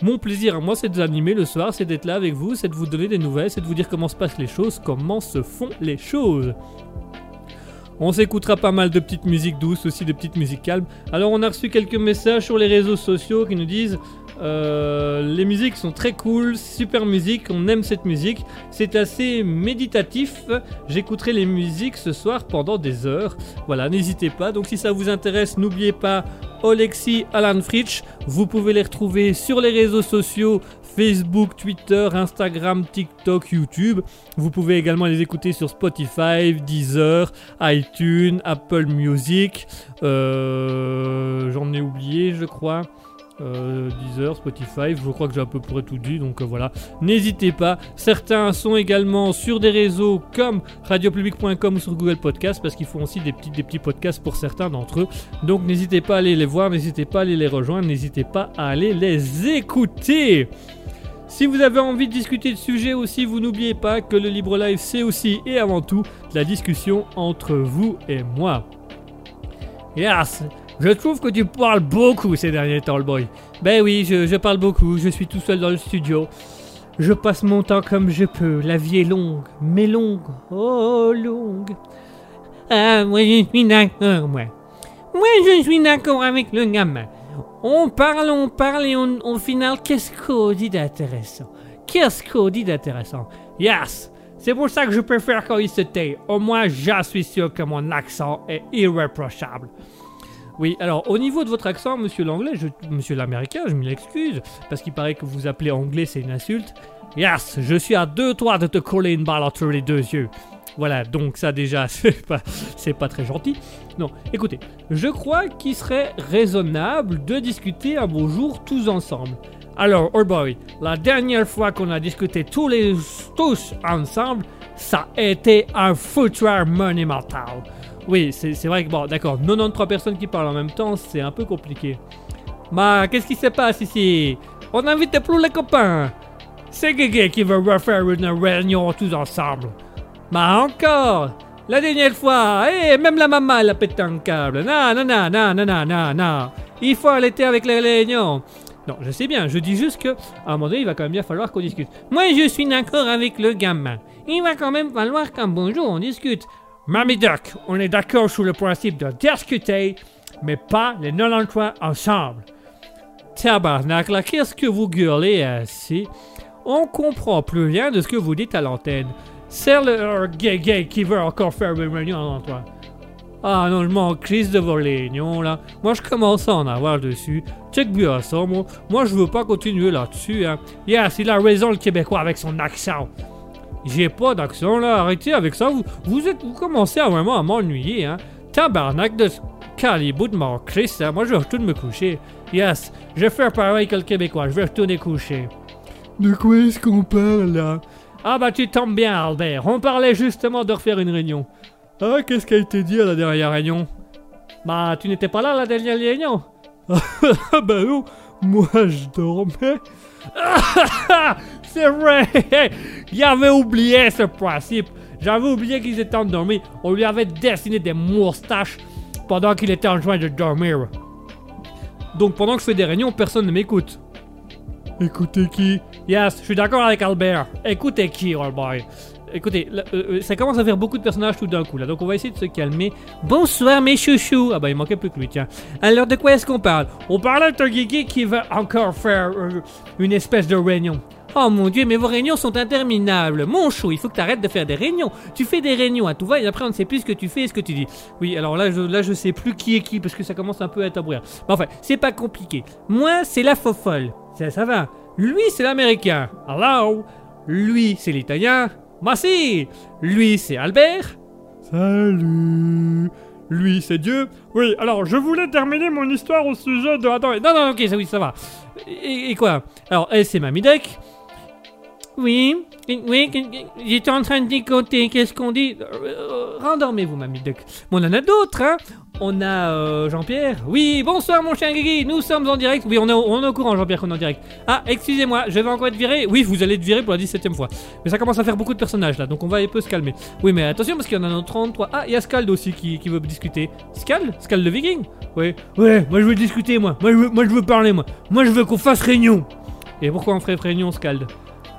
mon plaisir à moi c'est de animer le soir, c'est d'être là avec vous, c'est de vous donner des nouvelles, c'est de vous dire comment se passent les choses, comment se font les choses. On s'écoutera pas mal de petites musiques douces, aussi de petites musiques calmes. Alors on a reçu quelques messages sur les réseaux sociaux qui nous disent euh, les musiques sont très cool, super musique, on aime cette musique, c'est assez méditatif. J'écouterai les musiques ce soir pendant des heures. Voilà, n'hésitez pas. Donc si ça vous intéresse, n'oubliez pas Olexi Alan Fritsch. Vous pouvez les retrouver sur les réseaux sociaux Facebook, Twitter, Instagram, TikTok, YouTube. Vous pouvez également les écouter sur Spotify, Deezer, iTunes, Apple Music. euh, J'en ai oublié, je crois. Euh, Deezer, Spotify, je crois que j'ai à peu près tout dit, donc euh, voilà. N'hésitez pas. Certains sont également sur des réseaux comme radiopublic.com ou sur Google Podcast parce qu'ils font aussi des petits, des petits podcasts pour certains d'entre eux. Donc n'hésitez pas à aller les voir, n'hésitez pas à aller les rejoindre, n'hésitez pas à aller les écouter. Si vous avez envie de discuter de sujet aussi, vous n'oubliez pas que le Libre Live c'est aussi et avant tout la discussion entre vous et moi. Yes, je trouve que tu parles beaucoup ces derniers temps, le boy. Ben oui, je, parle beaucoup, je suis tout seul dans le studio. Je passe mon temps comme je peux, la vie est longue, mais longue, oh longue. Ah, moi je suis d'accord, moi. Moi je suis d'accord avec le gamin. On parle, on parle et on- au final, qu'est-ce qu'on dit d'intéressant? Qu'est-ce qu'on dit d'intéressant? Yes C'est pour ça que je préfère quand il se tait. Au moins, j'en suis sûr que mon accent est irréprochable. Oui, alors au niveau de votre accent, monsieur l'anglais, je- monsieur l'américain, je m'y excuse, parce qu'il paraît que vous appelez anglais, c'est une insulte. Yes, je suis à deux toits de te coller une balle entre les deux yeux. Voilà, donc ça déjà, c'est pas, c'est pas très gentil. Non, écoutez, je crois qu'il serait raisonnable de discuter un beau jour tous ensemble. Alors, oh boy, la dernière fois qu'on a discuté tous les tous ensemble, ça a été un foutoir monumental. Oui, c'est vrai que bon, d'accord, 93 personnes qui parlent en même temps, c'est un peu compliqué. Bah, qu'est-ce qui se passe ici? On n'invite plus les copains. C'est Guégué qui veut refaire une réunion tous ensemble. Bah encore La dernière fois, eh, même la maman elle a pété un câble. Non, non, non, non, non, non, non. Il faut arrêter avec les réunions. Non, je sais bien, je dis juste que à un moment donné, il va quand même bien falloir qu'on discute. Moi, je suis d'accord avec le gamin. Il va quand même falloir qu'un bonjour on discute. Mamie Duck, on est d'accord sur le principe de discuter, mais pas les 93 ensemble. Tabarnak, qu'est-ce que vous gueulez ainsi? On comprend plus rien de ce que vous dites à l'antenne. C'est le gay gay qui veut encore faire une réunion en toi. Ah non, je m'en crise de vos réunions là. Moi je commence à en avoir dessus. Check bien ça, moi. Moi je veux pas continuer là-dessus, hein. Yes, il a raison le Québécois avec son accent. J'ai pas d'accent là, arrêtez avec ça. Vous, vous commencez à vraiment à m'ennuyer, hein. Tabarnak de calibou de mon Christ, hein. Moi je vais retourner me coucher. Yes, je vais faire pareil que le Québécois, je vais retourner coucher. De quoi est-ce qu'on parle là? Ah bah tu tombes bien Albert, on parlait justement de refaire une réunion. Ah, qu'est-ce qui a été dit à la dernière réunion? Bah tu n'étais pas là à la dernière réunion Ah bah non, moi je dormais. C'est vrai J'avais oublié ce principe. J'avais oublié qu'ils étaient endormis. On lui avait dessiné des moustaches pendant qu'il était en train de dormir. Donc pendant que je fais des réunions, personne ne m'écoute. Écoutez qui? Yes, je suis d'accord avec Albert. Écoutez qui, boy Écoutez, euh, euh, ça commence à faire beaucoup de personnages tout d'un coup là, donc on va essayer de se calmer. Bonsoir mes chouchous Ah bah il manquait plus que lui, tiens. Alors de quoi est-ce qu'on parle? On parle d'un Guigui qui va encore faire euh, une espèce de réunion. Oh mon dieu, mais vos réunions sont interminables. Mon chou, il faut que tu arrêtes de faire des réunions. Tu fais des réunions à tout va et après on ne sait plus ce que tu fais et ce que tu dis. Oui, alors là je, là, je sais plus qui est qui parce que ça commence un peu à abrouillard. Mais enfin, c'est pas compliqué. Moi, c'est la fofolle. Ça, ça va. Lui, c'est l'américain. Hello. Lui, c'est l'italien. Moi si. Lui, c'est Albert. Salut. Lui, c'est Dieu. Oui, alors je voulais terminer mon histoire au sujet de. Attends, non, non, ok, ça, oui, ça va. Et, et quoi? Alors, elle, c'est Mamie Duck. Oui, oui, j'étais en train de décoter. Qu'est-ce qu'on dit? Euh, Rendormez-vous, Mamie Duck. Bon, on en a d'autres, hein On a euh, Jean-Pierre. Oui, bonsoir, mon chien Guigui. Nous sommes en direct. Oui, on est, au- on est au courant, Jean-Pierre, qu'on est en direct. Ah, excusez-moi, je vais encore être viré. Oui, vous allez être viré pour la 17ème fois. Mais ça commence à faire beaucoup de personnages là, donc on va un peu se calmer. Oui, mais attention parce qu'il y en a dans 33. Ah, il y a Scald aussi qui, qui veut discuter. Scald? Scald le Viking? Oui. Ouais, moi je veux discuter, moi. Moi je veux, moi, je veux parler, moi. Moi je veux qu'on fasse réunion. Et pourquoi on ferait réunion, Scald?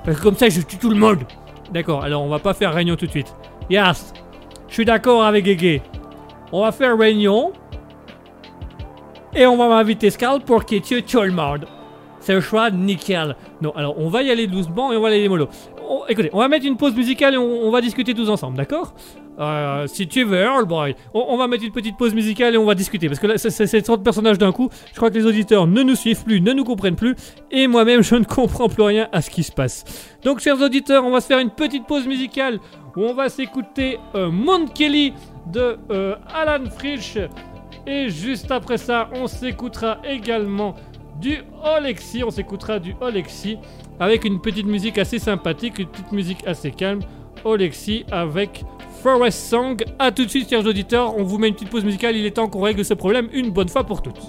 Parce que comme ça, je tue tout le monde. D'accord, alors on va pas faire réunion tout de suite. Yes, je suis d'accord avec Gégé. On va faire réunion. Et on va m'inviter Scald pour qu'il tue tout le monde. C'est le choix nickel. Non, alors on va y aller doucement et on va aller mollo. On- écoutez, on va mettre une pause musicale et on va discuter tous ensemble, d'accord? Euh, Si tu veux, Earl on, on va mettre une petite pause musicale et on va discuter. Parce que là, c'est- c'est c'est trop de personnages d'un coup. Je crois que les auditeurs ne nous suivent plus, ne nous comprennent plus. Et moi-même, je ne comprends plus rien à ce qui se passe. Donc, chers auditeurs, on va se faire une petite pause musicale où on va s'écouter euh, Kelly de euh, Alan Frisch. Et juste après ça, on s'écoutera également du Olexi. On s'écoutera du Olexi avec une petite musique assez sympathique, une petite musique assez calme. Olexi avec Forest Song. A tout de suite, chers auditeurs. On vous met une petite pause musicale. Il est temps qu'on règle ce problème une bonne fois pour toutes.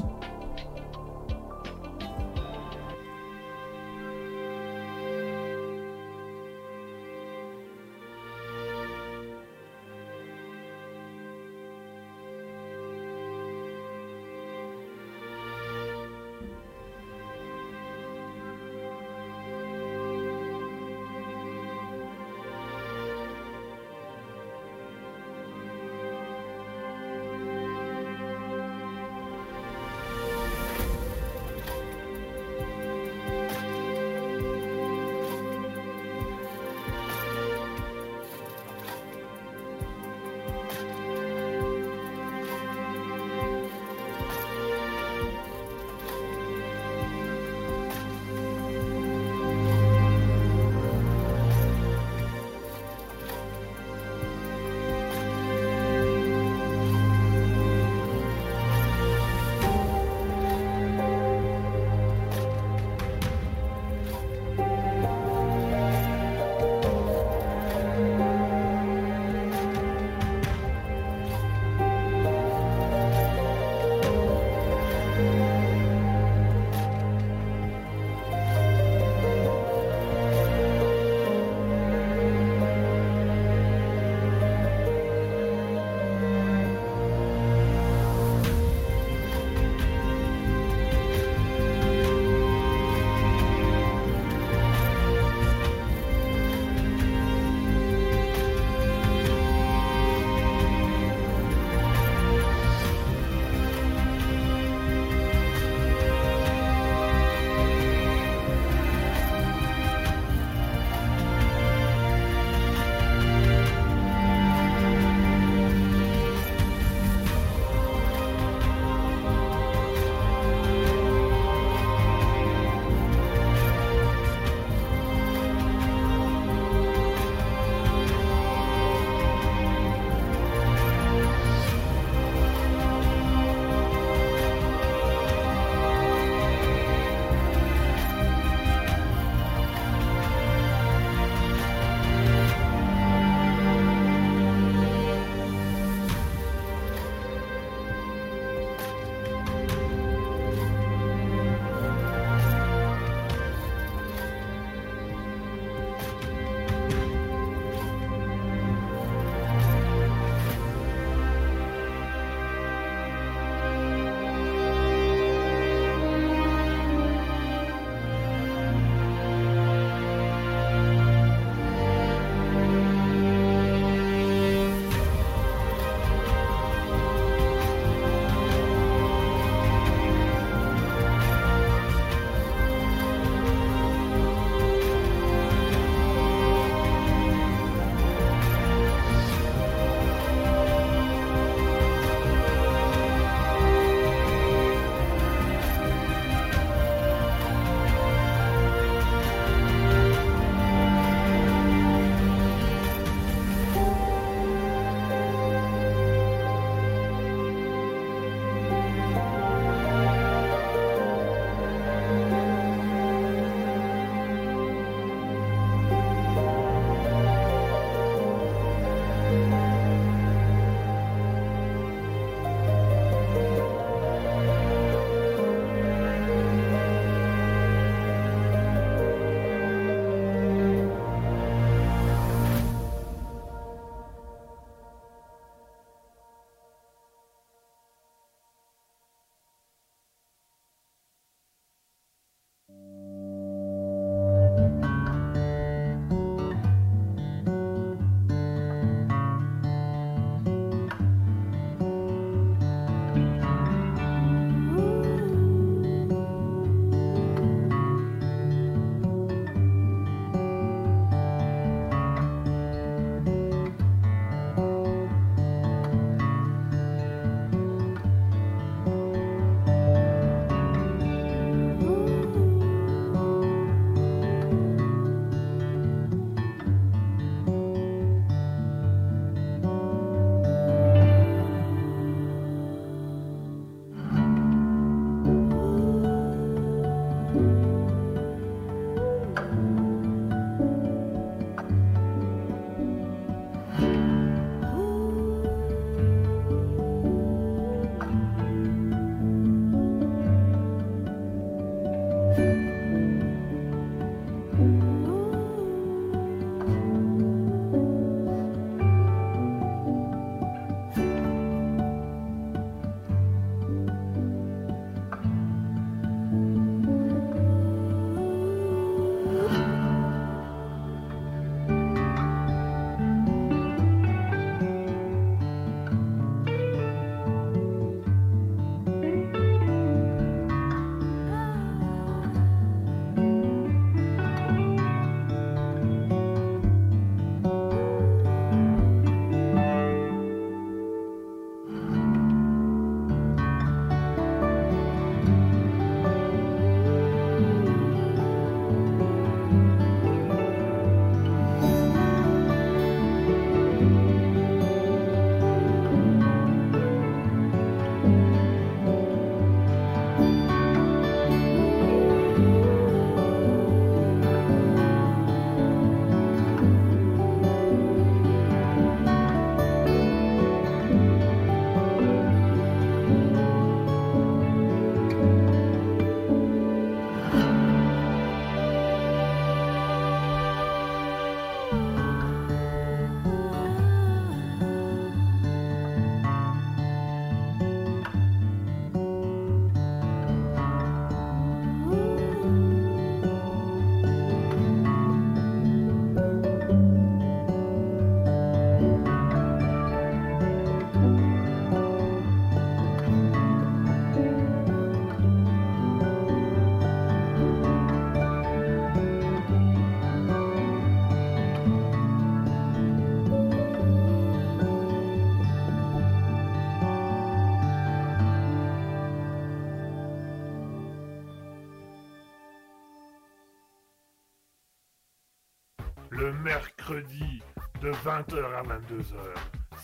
20h à 22h.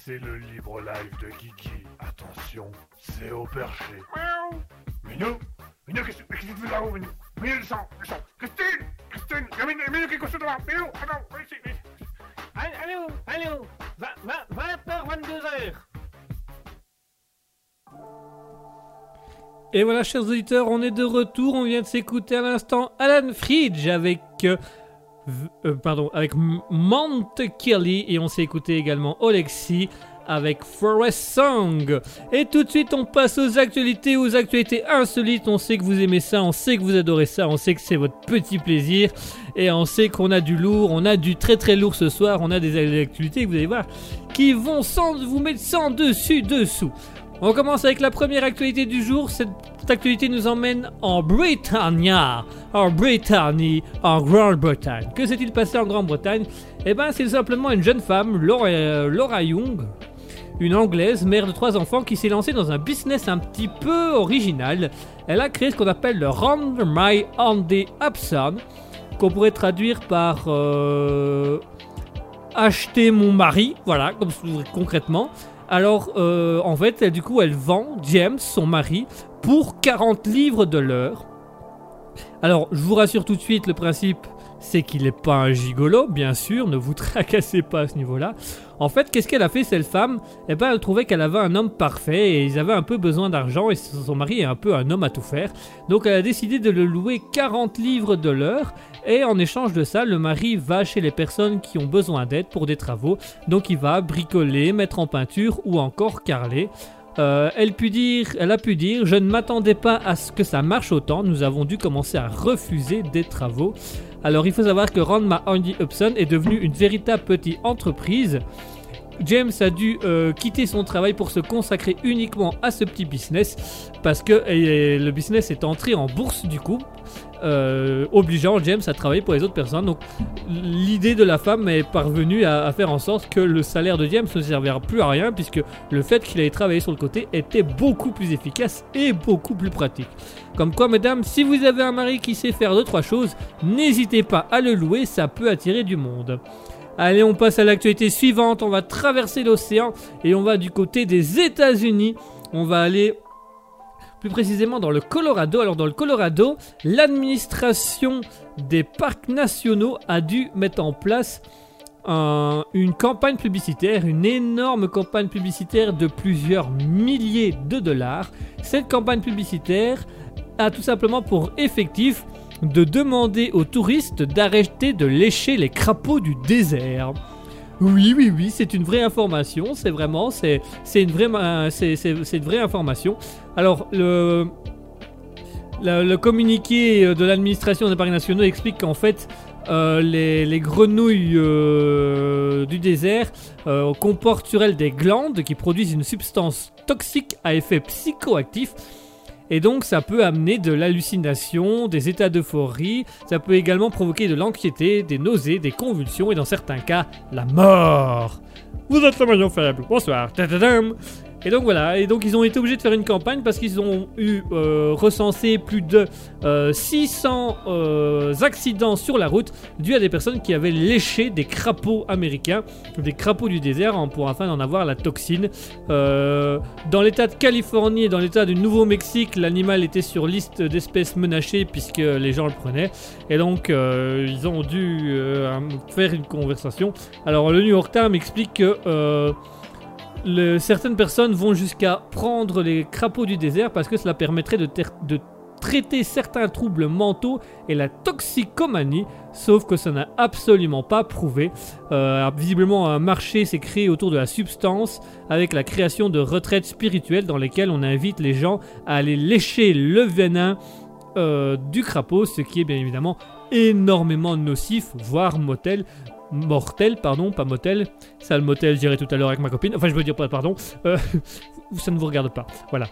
C'est le libre live de Kiki. Attention, c'est au perché. Miaou. Minou Minou, qu'est-ce que tu fais là-haut, Minou? Minou, descends, descends Christine Christine Il y a Minou, Minou qui est couché devant Minou, attends, viens ici, viens ici. Allez, allez où? Allez où? 20h, 22h. Et voilà, chers auditeurs, on est de retour. On vient de s'écouter à l'instant Alan Fridge avec. Euh, pardon, avec Monte Kelly. Et on s'est écouté également Olexi avec Forest Song. Et tout de suite, on passe aux actualités, aux actualités insolites. On sait que vous aimez ça, on sait que vous adorez ça, on sait que c'est votre petit plaisir. Et on sait qu'on a du lourd, on a du très très lourd ce soir. On a des actualités, vous allez voir, qui vont sans vous mettre sans dessus dessous. On commence avec la première actualité du jour. Cette actualité nous emmène en Britannia, en Britannie, en Grande-Bretagne. Que s'est-il passé en Grande-Bretagne? Eh ben, c'est simplement une jeune femme, Laura, euh, Laura Young, une anglaise, mère de trois enfants, qui s'est lancée dans un business un petit peu original. Elle a créé ce qu'on appelle le Run My Andy Upson, qu'on pourrait traduire par euh, acheter mon mari, voilà, comme concrètement. Alors, euh, en fait, du coup, elle vend James, son mari, pour 40 livres de l'heure. Alors, je vous rassure tout de suite, le principe, c'est qu'il n'est pas un gigolo, bien sûr, ne vous tracassez pas à ce niveau-là. En fait, qu'est-ce qu'elle a fait, cette femme? Eh ben, elle trouvait qu'elle avait un homme parfait et ils avaient un peu besoin d'argent et son mari est un peu un homme à tout faire. Donc, elle a décidé de le louer 40 livres de l'heure et en échange de ça, le mari va chez les personnes qui ont besoin d'aide pour des travaux. Donc, il va bricoler, mettre en peinture ou encore carreler. Euh, elle, a pu dire Je ne m'attendais pas à ce que ça marche autant. Nous avons dû commencer à refuser des travaux. Alors, il faut savoir que Randma Andy Upson est devenue une véritable petite entreprise. James a dû euh, quitter son travail pour se consacrer uniquement à ce petit business parce que le business est entré en bourse du coup, euh, obligeant James à travailler pour les autres personnes. Donc l'idée de la femme est parvenue à, à faire en sorte que le salaire de James ne servira plus à rien puisque le fait qu'il ait travaillé sur le côté était beaucoup plus efficace et beaucoup plus pratique. Comme quoi, mesdames, si vous avez un mari qui sait faire deux trois choses, n'hésitez pas à le louer, ça peut attirer du monde. Allez, on passe à l'actualité suivante. On va traverser l'océan et on va du côté des États-Unis. On va aller plus précisément dans le Colorado. Alors, dans le Colorado, l'administration des parcs nationaux a dû mettre en place un- une campagne publicitaire, une énorme campagne publicitaire de plusieurs milliers de dollars. Cette campagne publicitaire a tout simplement pour effectif de demander aux touristes d'arrêter de lécher les crapauds du désert. Oui, oui, oui, c'est une vraie information, c'est vraiment, c'est, c'est une vraie, information. Alors, le, communiqué de l'administration des parcs nationaux explique qu'en fait, euh, les, les grenouilles euh, du désert euh, comportent sur elles des glandes qui produisent une substance toxique à effet psychoactif et donc ça peut amener de l'hallucination, des états d'euphorie, ça peut également provoquer de l'anxiété, des nausées, des convulsions et dans certains cas la mort. Vous êtes le maillon faible, bonsoir. Et donc voilà, et donc ils ont été obligés de faire une campagne parce qu'ils ont eu euh, recensé plus de euh, 600 euh, accidents sur la route dus à des personnes qui avaient léché des crapauds américains, des crapauds du désert en- pour afin d'en avoir la toxine. Euh, dans l'état de Californie et dans l'état du Nouveau-Mexique, l'animal était sur liste d'espèces menacées puisque les gens le prenaient. Et donc, euh, ils ont dû euh, faire une conversation. Alors, le New York Times explique que euh, certaines personnes vont jusqu'à prendre les crapauds du désert parce que cela permettrait de traiter certains troubles mentaux et la toxicomanie, sauf que ça n'a absolument pas prouvé. Euh, visiblement, un marché s'est créé autour de la substance avec la création de retraites spirituelles dans lesquelles on invite les gens à aller lécher le venin euh, du crapaud, ce qui est bien évidemment énormément nocif, voire motel. Mortel, pardon, pas motel. Ça, le motel, j'irai tout à l'heure avec ma copine. Enfin, je veux dire pas, pardon. Euh, ça ne vous regarde pas. Voilà.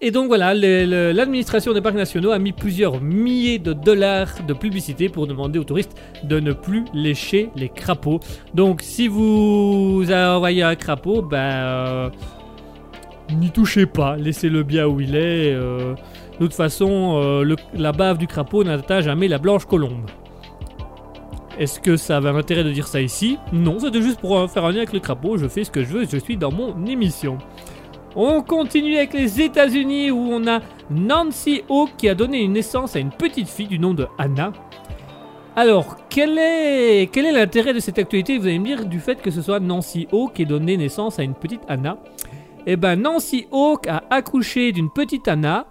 Et donc voilà, l'administration des parcs nationaux a mis plusieurs milliers de dollars de publicité pour demander aux touristes de ne plus lécher les crapauds. Donc si vous envoyez un crapaud, ben euh, n'y touchez pas, laissez-le bien où il est. euh. de toute façon, la bave du crapaud n'atteint jamais la blanche colombe. Est-ce que ça avait intérêt de dire ça ici? Non, c'était juste pour faire un lien avec le crapaud. Je fais ce que je veux, je suis dans mon émission. On continue avec les États-Unis où on a Nancy Hawk qui a donné naissance à une petite fille du nom de Anna. Alors, quel est quel est l'intérêt de cette actualité? Vous allez me dire du fait que ce soit Nancy Hawk qui ait donné naissance à une petite Anna. Eh ben, Nancy Hawk a accouché d'une petite Anna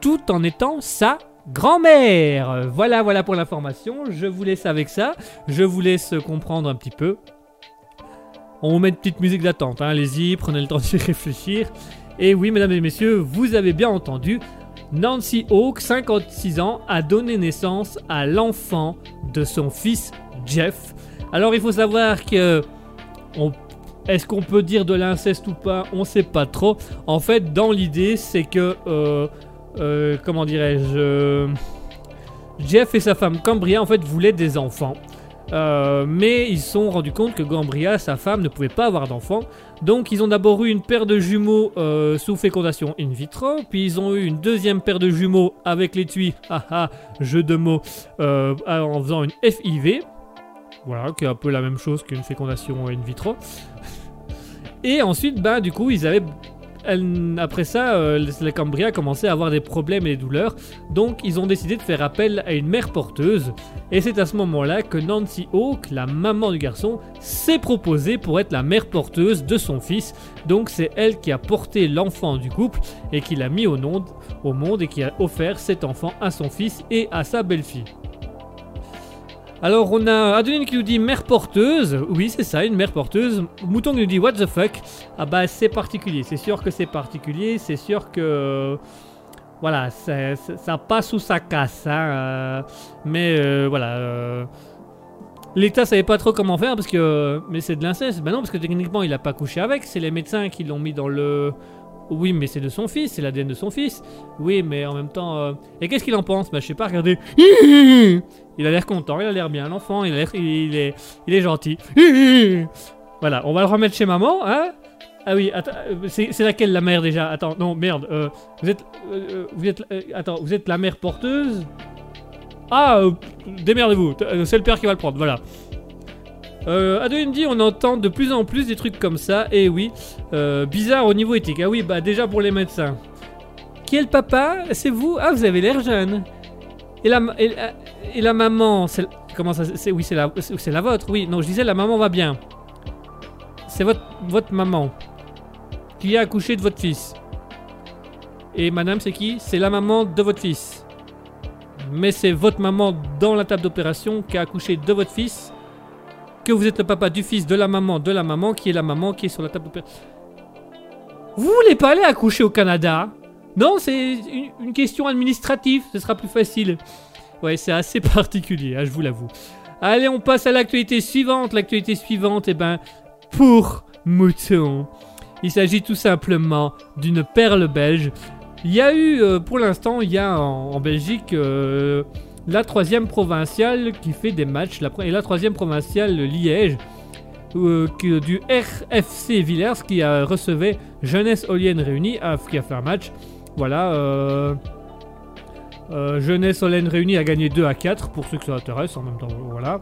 tout en étant sa grand-mère. Voilà, voilà pour l'information. Je vous laisse avec ça. Je vous laisse comprendre un petit peu. On vous met une petite musique d'attente. hein. Allez-y, prenez le temps d'y réfléchir. Et oui, mesdames et messieurs, vous avez bien entendu. Nancy Hawk, 56 ans, a donné naissance à l'enfant de son fils Jeff. Alors il faut savoir que est-ce qu'on peut dire de l'inceste ou pas? On sait pas trop. En fait, dans l'idée, c'est que euh, euh, comment dirais-je euh, Jeff et sa femme Cambria en fait voulaient des enfants. Euh, mais ils se sont rendus compte que Gambria, sa femme, ne pouvait pas avoir d'enfants. Donc ils ont d'abord eu une paire de jumeaux sous fécondation in vitro, puis ils ont eu une deuxième paire de jumeaux avec l'étui, haha, jeu de mots, en faisant une FIV. Voilà, qui est un peu la même chose qu'une fécondation in vitro. Et ensuite, bah, du coup, ils avaient. Après ça, euh, la Cambria a commencé à avoir des problèmes et des douleurs. Donc, ils ont décidé de faire appel à une mère porteuse. Et c'est à ce moment-là que Nancy Hawk, la maman du garçon, s'est proposée pour être la mère porteuse de son fils. Donc, c'est elle qui a porté l'enfant du couple et qui l'a mis au monde et qui a offert cet enfant à son fils et à sa belle-fille. Alors on a Adeline qui nous dit mère porteuse, oui c'est ça, une mère porteuse. Mouton qui nous dit what the fuck, ah bah c'est particulier, c'est sûr que c'est particulier, c'est sûr que voilà, ça passe ou ça casse, hein, euh, mais euh, voilà. euh, L'État savait pas trop comment faire parce que mais c'est de l'inceste, bah non parce que techniquement il a pas couché avec, c'est les médecins qui l'ont mis dans le oui, mais c'est de son fils, c'est l'ADN de son fils. Oui, mais en même temps. euh, Et qu'est-ce qu'il en pense? Bah, je sais pas, regardez. Il a l'air content, il a l'air bien, l'enfant, il, il, est, il est gentil. Voilà, on va le remettre chez maman, hein Ah oui, euh, c'est laquelle la mère déjà? Attends, non, merde. euh, vous êtes. euh, euh, vous êtes. euh, attends, vous êtes la mère porteuse? Ah, euh, démerdez-vous, euh, c'est le père qui va le prendre, voilà. Euh, Adeline dit on entend de plus en plus des trucs comme ça, et oui, euh, bizarre au niveau éthique. Ah oui, bah déjà pour les médecins. Qui est le papa? C'est vous? Ah, vous avez l'air jeune. Et la, et, la- maman, c'est comment ça oui, c'est la c'est la vôtre. Oui, non, je disais la maman va bien. C'est votre votre maman qui a accouché de votre fils. Et madame, c'est qui? C'est la maman de votre fils. Mais c'est votre maman dans la table d'opération qui a accouché de votre fils. Que vous êtes le papa du fils de la maman de la maman qui est la maman qui est sur la table d'opération. Vous voulez pas aller accoucher au Canada? Non, c'est une, question administrative, ce sera plus facile. Ouais, c'est assez particulier, hein, je vous l'avoue. Allez, on passe à l'actualité suivante. L'actualité suivante, eh ben, pour Mouton. Il s'agit tout simplement d'une perle belge. Il y a eu, euh, pour l'instant, il y a en, Belgique euh, la troisième provinciale qui fait des matchs. Et la troisième provinciale Liège, euh, du RFC Villers qui a recevait Jeunesse Olienne Réunie, qui a fait un match. Voilà. euh, euh, Jeunesse Olène Réunie a gagné 2 à 4 pour ceux que ça intéresse en même temps. Voilà.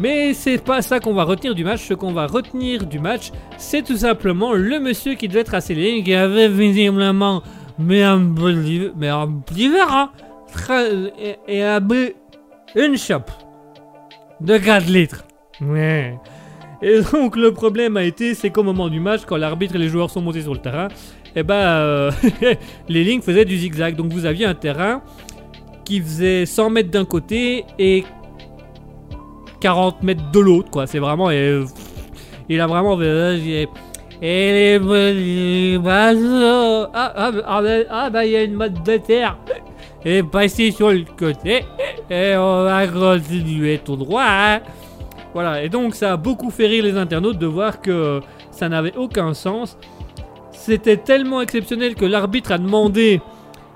Mais c'est pas ça qu'on va retenir du match. Ce qu'on va retenir du match, c'est tout simplement le monsieur qui devait être à lignes, qui avait visiblement mais un peu mais un hein, et a bu une chope de 4 litres. Ouais. Et donc le problème a été, c'est qu'au moment du match, quand l'arbitre et les joueurs sont montés sur le terrain, eh ben euh, les lignes faisaient du zigzag. Donc vous aviez un terrain qui faisait 100 mètres d'un côté et 40 mètres de l'autre. C'est vraiment. il a vraiment. euh, et les ah, bah, il y a une mode de terre. Et passer sur le côté. Et on va continuer tout droit. hein. Voilà. Et donc, ça a beaucoup fait rire les internautes de voir que ça n'avait aucun sens. C'était tellement exceptionnel que l'arbitre a demandé.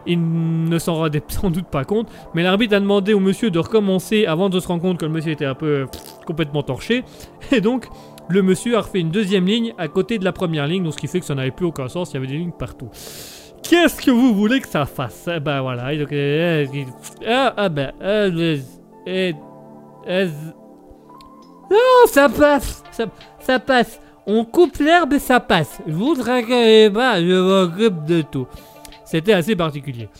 Il ne s'en rendait sans doute pas compte, mais l'arbitre a demandé au monsieur de recommencer avant de se rendre compte que le monsieur était un peu pff, complètement torché. Et donc, le monsieur a refait une deuxième ligne à côté de la première ligne, donc ce qui fait que ça n'avait plus aucun sens, il y avait des lignes partout. Qu'est-ce que vous voulez que ça fasse? Eh ben voilà, euh, euh, ah, ah ben, euh, euh, euh, euh, Non, ça passe, ça passe. On coupe l'herbe et ça passe. Vous traquez pas, je m'occupe de tout. C'était assez particulier.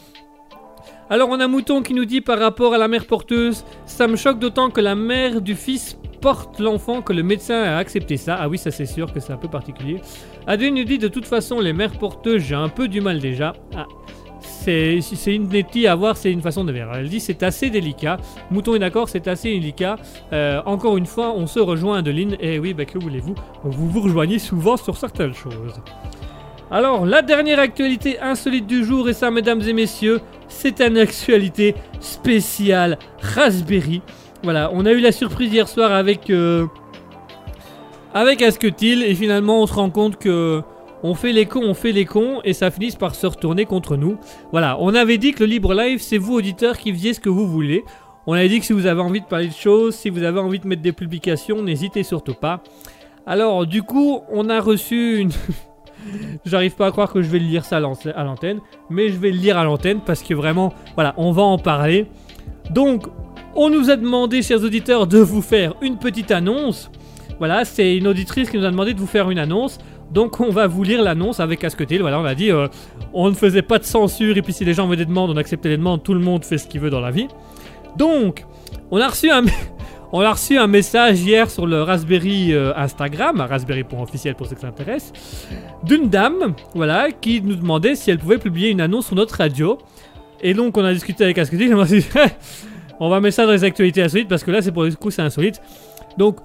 Alors on a Mouton qui nous dit par rapport à la mère porteuse, ça me choque d'autant que la mère du fils porte l'enfant que le médecin a accepté ça. Ah oui, ça c'est sûr que c'est un peu particulier. Adrien nous dit de toute façon les mères porteuses, j'ai un peu du mal déjà. Ah, c'est une à voir, c'est une façon de voir. Elle dit c'est assez délicat. Mouton est d'accord, c'est assez délicat. Euh, encore une fois, on se rejoint Adeline. Et oui, bah, que voulez-vous? Vous vous rejoignez souvent sur certaines choses. Alors, la dernière actualité insolite du jour, et ça, mesdames et messieurs, c'est une actualité spéciale Raspberry. Voilà, on a eu la surprise hier soir avec euh, avec Asketil, et finalement on se rend compte que on fait les cons, on fait les cons, et ça finit par se retourner contre nous. Voilà, on avait dit que le libre live, c'est vous auditeurs qui faisiez ce que vous voulez. On avait dit que si vous avez envie de parler de choses, si vous avez envie de mettre des publications, n'hésitez surtout pas. Alors, du coup, on a reçu une. J'arrive pas à croire que je vais le lire ça à l'an- à l'antenne, mais je vais le lire à l'antenne parce que vraiment, voilà, on va en parler. Donc, on nous a demandé, chers auditeurs, de vous faire une petite annonce. Voilà, c'est une auditrice qui nous a demandé de vous faire une annonce. Donc, on va vous lire l'annonce avec Asketil. Voilà, on a dit, euh, on ne faisait pas de censure, et puis si les gens avaient des demandes, on acceptait les demandes. Tout le monde fait ce qu'il veut dans la vie. Donc, on a reçu un, on a reçu un message hier sur le Raspberry euh, Instagram, raspberry.officiel pour ceux que ça intéresse, d'une dame, voilà, qui nous demandait si elle pouvait publier une annonce sur notre radio. Et donc, on a discuté avec Asketil, on on va mettre ça dans les actualités insolites parce que là, c'est pour le coup, c'est insolite. Donc,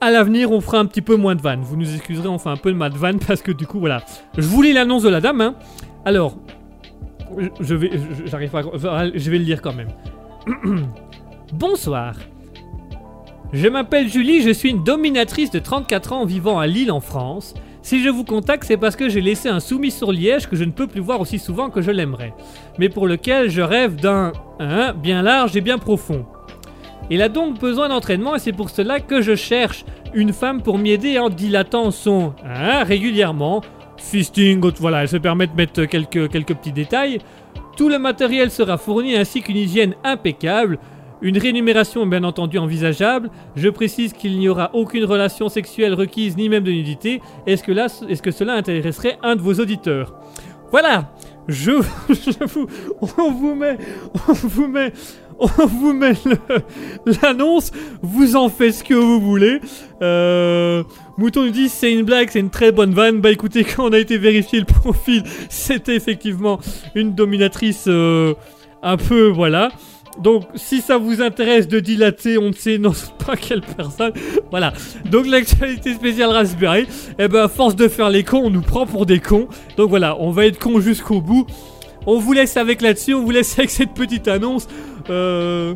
à l'avenir, on fera un petit peu moins de vannes. Vous nous excuserez, on fait un peu de de vannes parce que du coup, voilà. Je vous lis l'annonce de la dame. hein. Alors, je- vais, j'arrive pas, je vais le lire quand même. Bonsoir. Je m'appelle Julie, je suis une dominatrice de 34 ans vivant à Lille en France. Si je vous contacte, c'est parce que j'ai laissé un soumis sur Liège que je ne peux plus voir aussi souvent que je l'aimerais, mais pour lequel je rêve d'un hein, bien large et bien profond. Il a donc besoin d'entraînement et c'est pour cela que je cherche une femme pour m'y aider en dilatant son hein, régulièrement. Fisting, voilà, elle se permet de mettre quelques, quelques petits détails. Tout le matériel sera fourni ainsi qu'une hygiène impeccable. Une rémunération bien entendu envisageable. Je précise qu'il n'y aura aucune relation sexuelle requise ni même de nudité. Est-ce que, là, est-ce que cela intéresserait un de vos auditeurs? Voilà je, je vous, on vous met, on vous met, on vous met l'annonce. Vous en faites ce que vous voulez. Euh, Mouton nous dit c'est une blague, c'est une très bonne vanne. Bah écoutez, quand on a été vérifier le profil, c'était effectivement une dominatrice euh, un peu voilà. Donc si ça vous intéresse de dilater, on ne sait pas quelle personne. Voilà. Donc l'actualité spéciale Raspberry, eh ben à force de faire les cons, on nous prend pour des cons. Donc voilà, on va être cons jusqu'au bout. On vous laisse avec là-dessus, on vous laisse avec cette petite annonce. Euh,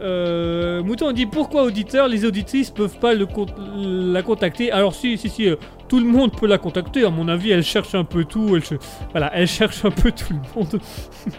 euh, Mouton dit pourquoi auditeurs, les auditrices peuvent pas la contacter? Alors si, si, si, euh, tout le monde peut la contacter. À mon avis, elle cherche un peu tout. Elle, voilà, elle cherche un peu tout le monde.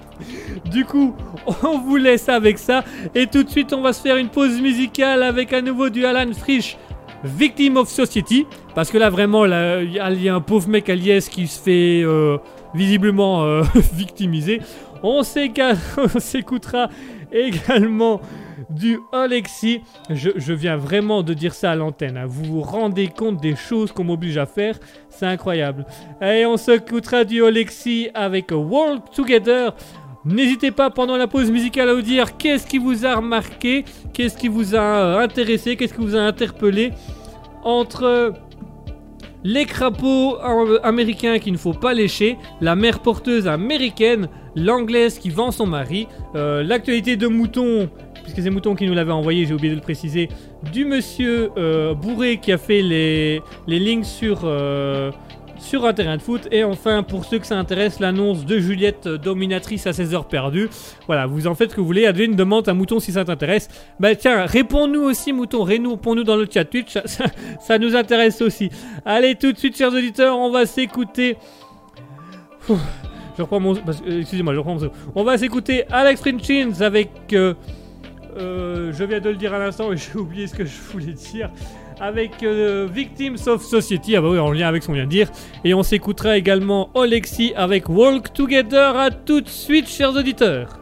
du coup, on vous laisse avec ça. Et tout de suite, on va se faire une pause musicale avec à nouveau du Alan Frisch. Victim of Society, parce que là vraiment, il y, a- un pauvre mec à Liège qui se fait euh, visiblement victimiser. On s'écoutera également du Alexis. Je, viens vraiment de dire ça à l'antenne. hein. Vous vous rendez compte des choses qu'on m'oblige à faire? C'est incroyable. Et on s'écoutera du Alexis avec Walk Together. N'hésitez pas pendant la pause musicale à vous dire qu'est-ce qui vous a remarqué, qu'est-ce qui vous a euh, intéressé, qu'est-ce qui vous a interpellé entre les crapauds euh, américains qu'il ne faut pas lécher, la mère porteuse américaine, l'anglaise qui vend son mari, euh, l'actualité de Mouton, puisque c'est Mouton qui nous l'avait envoyé, j'ai oublié de le préciser, du monsieur euh, bourré qui a fait les, les links sur, euh, sur un terrain de foot, et enfin pour ceux que ça intéresse, l'annonce de Juliette dominatrice à 16 heures perdues. Voilà, vous en faites ce que vous voulez, Adeline demande à Mouton si ça t'intéresse. Bah tiens, réponds-nous aussi Mouton, réponds-nous dans le chat Twitch, ça- ça nous intéresse aussi. Allez, tout de suite, chers auditeurs, on va s'écouter. Je reprends mon. euh, Excusez-moi, je reprends mon. On va s'écouter Alex Frinchins avec. euh, euh, je viens de le dire à l'instant et j'ai oublié ce que je voulais dire. Avec Victims of Society, ah bah oui, en lien avec ce qu'on vient de dire. Et on s'écoutera également Alexis avec Walk Together. À tout de suite, chers auditeurs.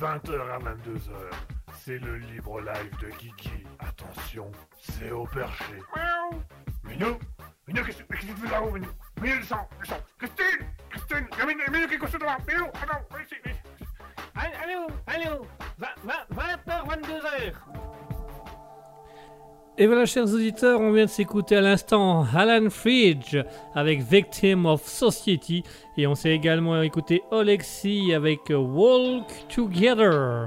20h à 22h. C'est le libre live de Kiki. Attention, c'est au perché. Et voilà, chers auditeurs, on vient de s'écouter à l'instant Alan Fridge avec Victim of Society. Et on s'est également écouté Alexi avec Walk Together.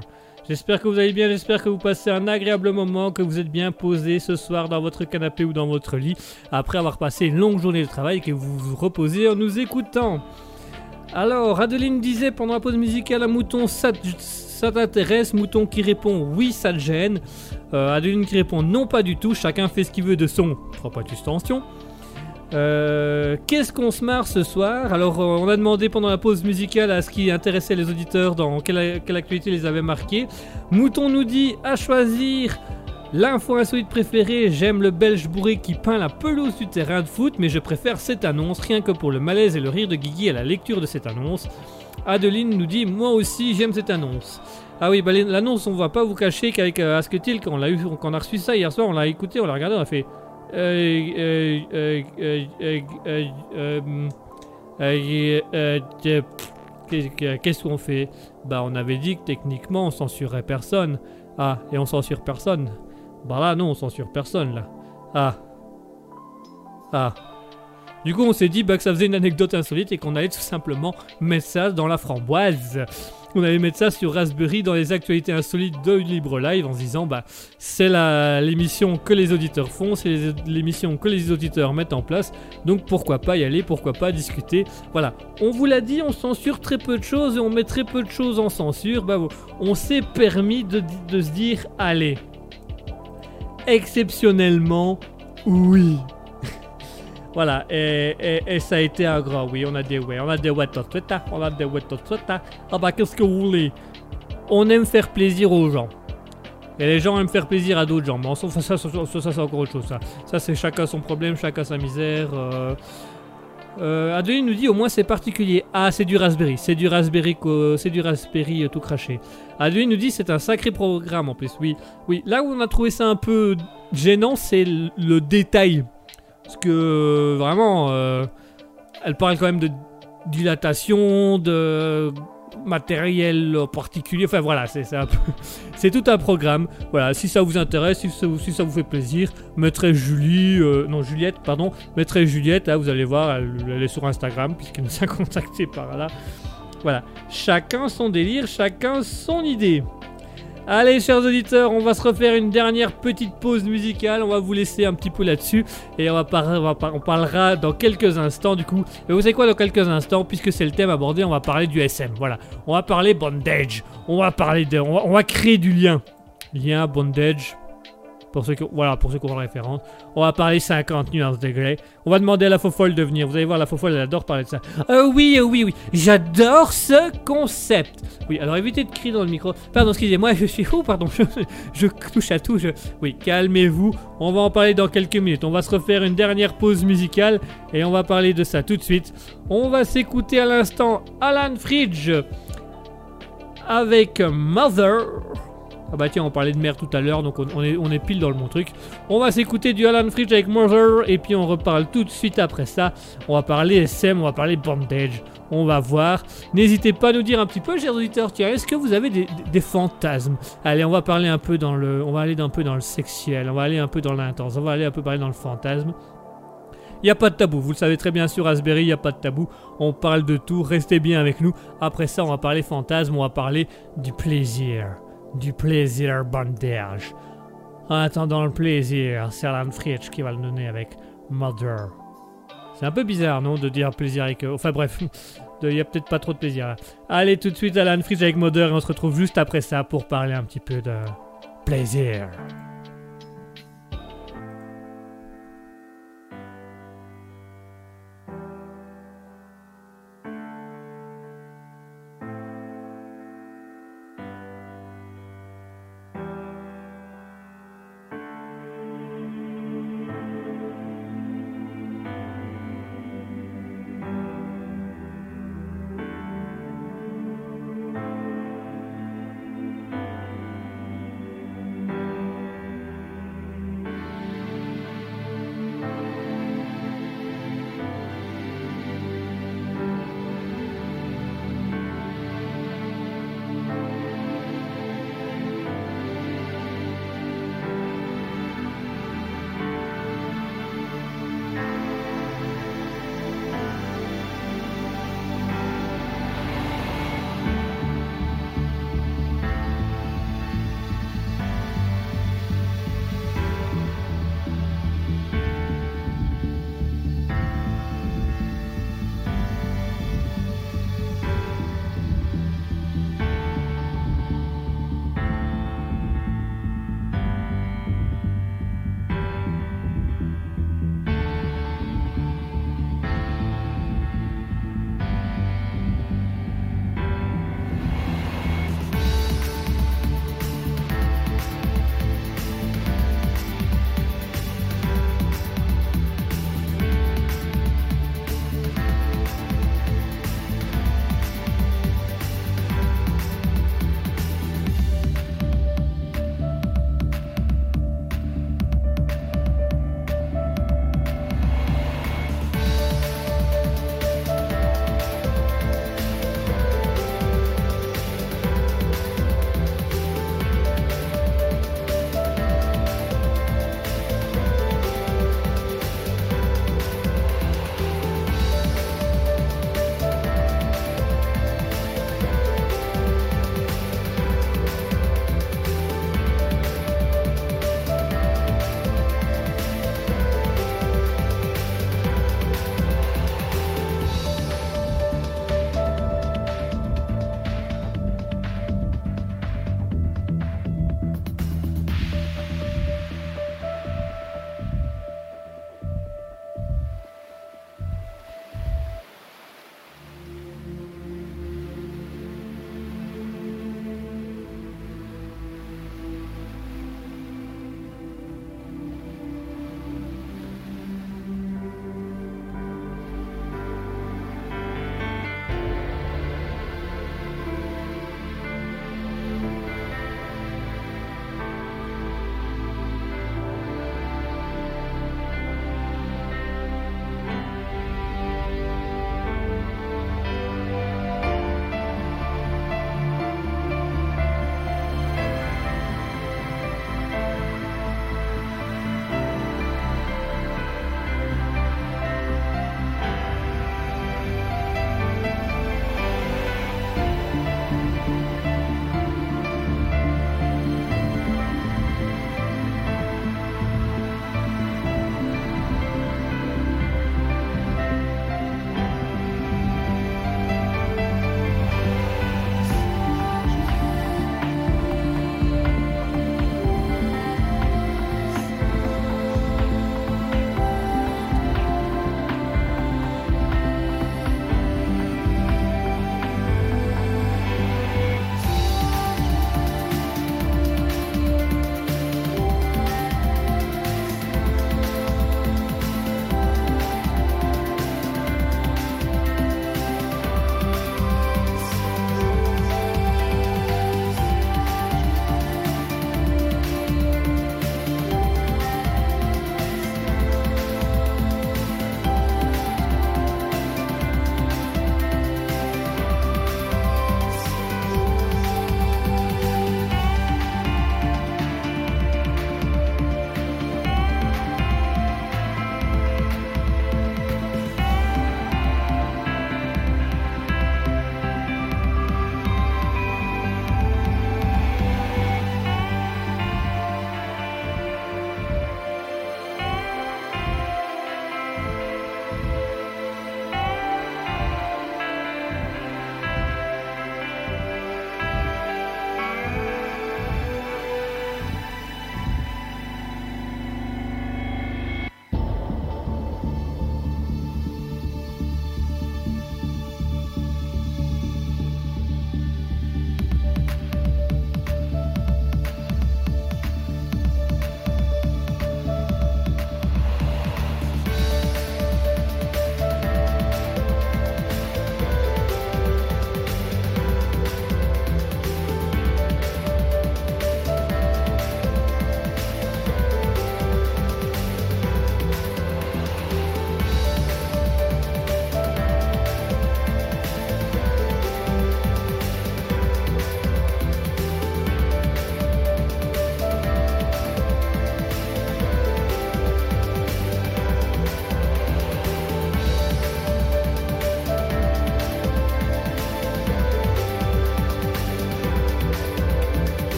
J'espère que vous allez bien, j'espère que vous passez un agréable moment, que vous êtes bien posé ce soir dans votre canapé ou dans votre lit, après avoir passé une longue journée de travail, que vous vous reposez en nous écoutant. Alors, Adeline disait pendant la pause musicale à Mouton, ça, ça t'intéresse Mouton qui répond oui, ça te gêne. Euh, Adeline qui répond non, pas du tout, chacun fait ce qu'il veut de son propre tension. Euh, Qu'est-ce qu'on se marre ce soir? Alors, euh, on a demandé pendant la pause musicale à ce qui intéressait les auditeurs, dans quelle, quelle actualité les avait marqués. Mouton nous dit à choisir l'info insolite préférée. J'aime le belge bourré qui peint la pelouse du terrain de foot, mais je préfère cette annonce rien que pour le malaise et le rire de Guigui à la lecture de cette annonce. Adeline nous dit Moi aussi, j'aime cette annonce. Ah oui, bah, l'annonce, on va pas vous cacher qu'avec euh, Asketil, quand on, a reçu ça hier soir, on l'a écouté, on l'a regardé, on a fait. Qu'est-ce qu'on fait? Bah, on avait dit que techniquement, on censurait personne. Ah, et on censure personne Bah là, non, on censure personne, là. Ah. Ah. Du coup, on s'est dit bah, que ça faisait une anecdote insolite et qu'on allait tout simplement mettre ça dans la framboise. On allait mettre ça sur Raspberry dans les actualités insolites de Libre Live en se disant bah c'est l'émission que les auditeurs font, c'est l'émission que les auditeurs mettent en place, donc pourquoi pas y aller, pourquoi pas discuter. Voilà, on vous l'a dit, on censure très peu de choses et on met très peu de choses en censure. Bah on s'est permis de se dire allez, exceptionnellement, oui. Voilà, et, et- ça a été un grand oui. On a des ouais, on a des ouais, tot, tot, ta, on a des ouais, tot, tot, ta. Ah bah, qu'est-ce que vous voulez? On aime faire plaisir aux gens. Et les gens aiment faire plaisir à d'autres gens. Mais ça, ça, ça, c'est encore autre chose. Ça, ça c'est chacun son problème, chacun sa misère. Euh... Euh, Adeline nous dit au moins c'est particulier. Ah, c'est du Raspberry, c'est du Raspberry, c'est du Raspberry euh, tout craché. Adeline nous dit c'est un sacré programme en plus. Oui, oui. Là où on a trouvé ça un peu gênant, c'est le détail, parce que euh, vraiment, euh, elle parle quand même de dilatation, de matériel particulier. Enfin voilà, c'est c'est tout un programme. Voilà, si ça vous intéresse, si ça, vous- fait plaisir, mettrez Julie, euh, non Juliette, pardon, mettrez Juliette. Là, vous allez voir, elle, elle est sur Instagram puisqu'elle nous a contacté par là. Voilà, chacun son délire, chacun son idée. Allez, chers auditeurs, on va se refaire une dernière petite pause musicale. On va vous laisser un petit peu là-dessus et on va, parlera dans quelques instants du coup. Et vous savez quoi, dans quelques instants, puisque c'est le thème abordé, on va parler du SM. Voilà, on va parler bondage. On va parler on va créer du lien, lien bondage. Pour ceux qui, voilà, pour ceux qui ont la référence. On va parler 50 nuances degrés. On va demander à la fofolle de venir. Vous allez voir, la fofolle, elle adore parler de ça. Euh, oui, euh, oui, oui. J'adore ce concept. Oui, alors évitez de crier dans le micro. Pardon, excusez-moi, je suis fou, pardon. Je, je touche à tout. Je... Oui, calmez-vous. On va en parler dans quelques minutes. On va se refaire une dernière pause musicale et on va parler de ça tout de suite. On va s'écouter à l'instant Alan Fridge avec Mother. Ah bah tiens, on parlait de mère tout à l'heure, donc on, est, on est pile dans le bon truc. On va s'écouter du Alan Fridge avec Mother, et puis on reparle tout de suite après ça. On va parler SM, on va parler bondage. On va voir. N'hésitez pas à nous dire un petit peu, chers auditeurs, tiens, est-ce que vous avez des- des fantasmes? Allez, on va parler un peu dans le, on va aller un peu dans le sexuel, on va aller un peu dans l'intense, on va aller un peu parler dans le fantasme. Il n'y a pas de tabou, vous le savez très bien sur Raspberry, il n'y a pas de tabou. On parle de tout, restez bien avec nous. Après ça, on va parler fantasme, on va parler du plaisir. Du plaisir bandage. En attendant le plaisir, c'est Alan Fritsch qui va le donner avec Mother. C'est un peu bizarre, non, de dire plaisir avec... euh, Enfin bref, il n'y a peut-être pas trop de plaisir. Allez, tout de suite Alan Fritsch avec Mother et on se retrouve juste après ça pour parler un petit peu de plaisir.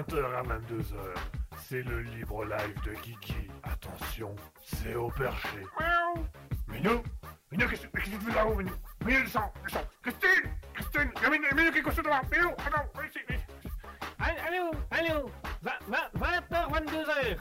20h à 22h. C'est le libre live de Kiki. Attention, c'est au perché. Miaou. Minou Minou, qu'est-ce que tu fais là-haut, Minou? Minou, descends, descends. Christine Christine Il y a Minou, Minou qui est couché devant. Minou, attends, viens ici, viens ici. Allô, allô, 20h, 22h.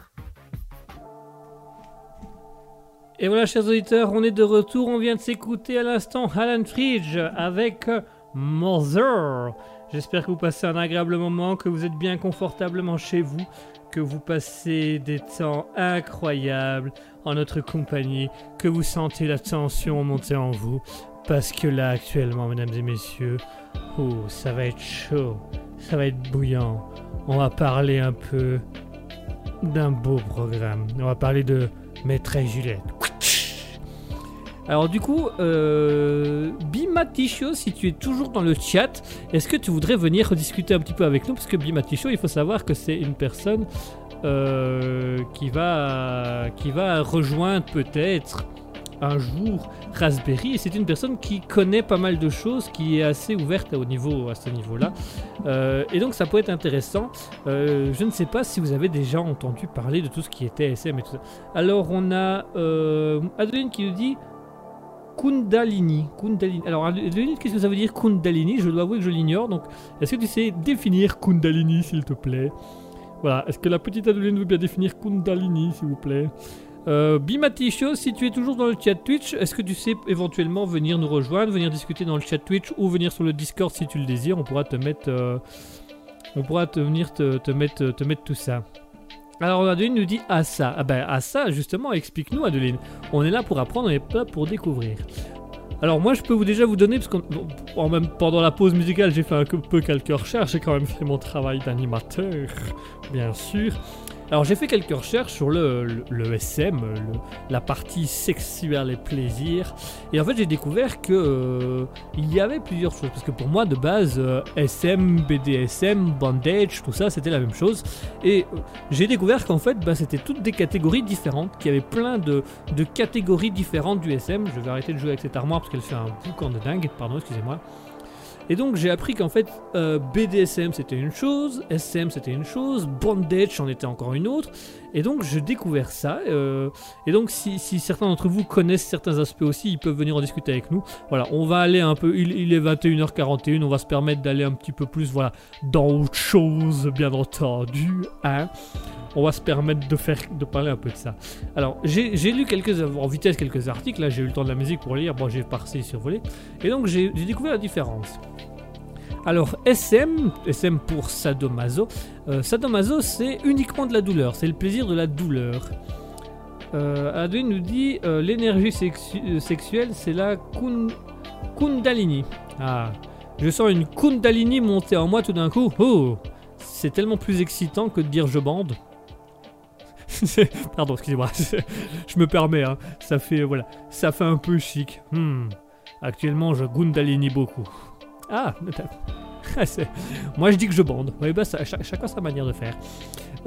Et voilà, chers auditeurs, on est de retour. On vient de s'écouter à l'instant Alan Fridge avec Mother. J'espère que vous passez un agréable moment, que vous êtes bien confortablement chez vous, que vous passez des temps incroyables en notre compagnie, que vous sentez la tension monter en vous. Parce que là, actuellement, mesdames et messieurs, oh, ça va être chaud, ça va être bouillant. On va parler un peu d'un beau programme. On va parler de Maîtresse Juliette. Alors du coup, euh, Bimaticho, si tu es toujours dans le chat, est-ce que tu voudrais venir discuter un petit peu avec nous? Parce que Bimaticho, il faut savoir que c'est une personne euh, qui, va, rejoindre peut-être un jour Raspberry c'est une personne qui connaît pas mal de choses, qui est assez ouverte à ce niveau-là. Euh, et donc ça peut être intéressant. Euh, je ne sais pas si vous avez déjà entendu parler de tout ce qui était SM et tout ça. Alors on a euh, Adeline qui nous dit Kundalini. Kundalini. Alors qu'est-ce que ça veut dire Kundalini? Je dois avouer que je l'ignore. Donc est-ce que tu sais définir Kundalini s'il te plaît? Voilà. Est-ce que la petite Adeline veut bien définir Kundalini s'il vous plaît? Euh, Bimaticho, si tu es toujours dans le chat Twitch, est-ce que tu sais éventuellement venir nous rejoindre, venir discuter dans le chat Twitch ou venir sur le Discord si tu le désires? On pourra te mettre, euh, on pourra te venir te mettre, te mettre tout ça. Alors Adeline nous dit à ça. Ah ben à ça justement, explique-nous Adeline. On est là pour apprendre, on n'est pas pour découvrir. Alors moi je peux vous déjà vous donner, parce que même pendant la pause musicale j'ai fait un peu quelques recherches, j'ai quand même fait mon travail d'animateur, bien sûr. Alors j'ai fait quelques recherches sur le, SM, la partie sexuelle et plaisir, et en fait j'ai découvert que euh, il y avait plusieurs choses, parce que pour moi de base euh, SM, BDSM, bandage, tout ça c'était la même chose, et euh, j'ai découvert qu'en fait bah, c'était toutes des catégories différentes, qu'il y avait plein de, de, catégories différentes du SM. Je vais arrêter de jouer avec cette armoire parce qu'elle fait un boucan de dingue, pardon excusez-moi. Et donc j'ai appris qu'en fait euh, BDSM c'était une chose, SM c'était une chose, bondage en était encore une autre. Et donc j'ai découvert ça. euh, et donc si, certains d'entre vous connaissent certains aspects aussi, ils peuvent venir en discuter avec nous. Voilà, on va aller un peu, il, il est 21h41, on va se permettre d'aller un petit peu plus voilà, dans autre chose bien entendu. Hein on va se permettre de faire de parler un peu de ça. Alors, j'ai lu quelques en vitesse quelques articles. Là, j'ai eu le temps de la musique pour lire. Bon, j'ai passé survolé. Et donc, j'ai découvert la différence. Alors, SM, SM pour sadomaso. Euh, sadomaso, c'est uniquement de la douleur. C'est le plaisir de la douleur. Euh, nous dit euh, l'énergie euh, sexuelle, c'est la kun- kundalini. Ah, je sens une kundalini monter en moi tout d'un coup. Oh, c'est tellement plus excitant que de dire je bande. Pardon, excusez-moi. je me permets. Hein. Ça fait un peu chic. Hmm. Actuellement, je kundalini beaucoup. Ah, moi je dis que je bande. Oui, bah chacun sa manière de faire.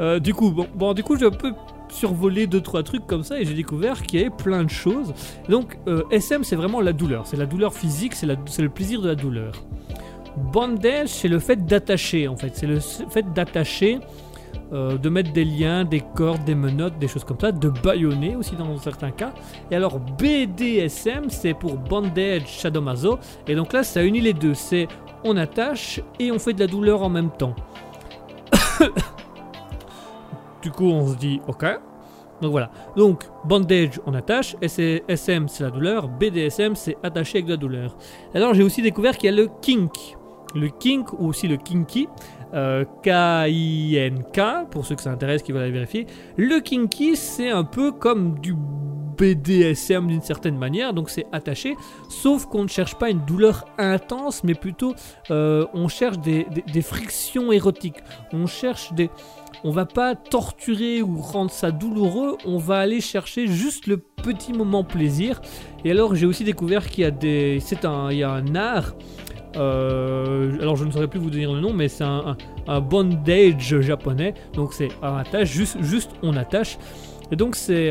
Euh, du coup, bon, bon, du coup, j'ai un peu survolé deux trois trucs comme ça et j'ai découvert qu'il y avait plein de choses. Donc, euh, SM, c'est vraiment la douleur. C'est la douleur physique, c'est le plaisir de la douleur. Bandage, c'est le fait d'attacher en fait. C'est le fait d'attacher, euh, de mettre des liens, des cordes, des menottes, des choses comme ça, de baïonner aussi dans certains cas. Et alors BDSM, c'est pour Bandage Shadomaso. Et donc là, ça unit les deux. C'est on attache et on fait de la douleur en même temps. du coup, on se dit ok. Donc voilà. Donc bandage, on attache. SM, c'est la douleur. BDSM, c'est attaché avec de la douleur. Alors j'ai aussi découvert qu'il y a le kink. Le kink ou aussi le kinky. Euh, K-I-N-K, pour ceux que ça intéresse qui veulent aller vérifier. Le kinky, c'est un peu comme du BDSM d'une certaine manière, donc c'est attaché, sauf qu'on ne cherche pas une douleur intense, mais plutôt euh, on cherche des, des- des frictions érotiques. On cherche des. On va pas torturer ou rendre ça douloureux, on va aller chercher juste le petit moment plaisir. Et alors j'ai aussi découvert qu'il y a des. C'est un. Il y a un art. Euh, alors je ne saurais plus vous dire le nom, mais c'est un, bondage japonais. Donc c'est un attache, juste, juste on attache. Et donc c'est,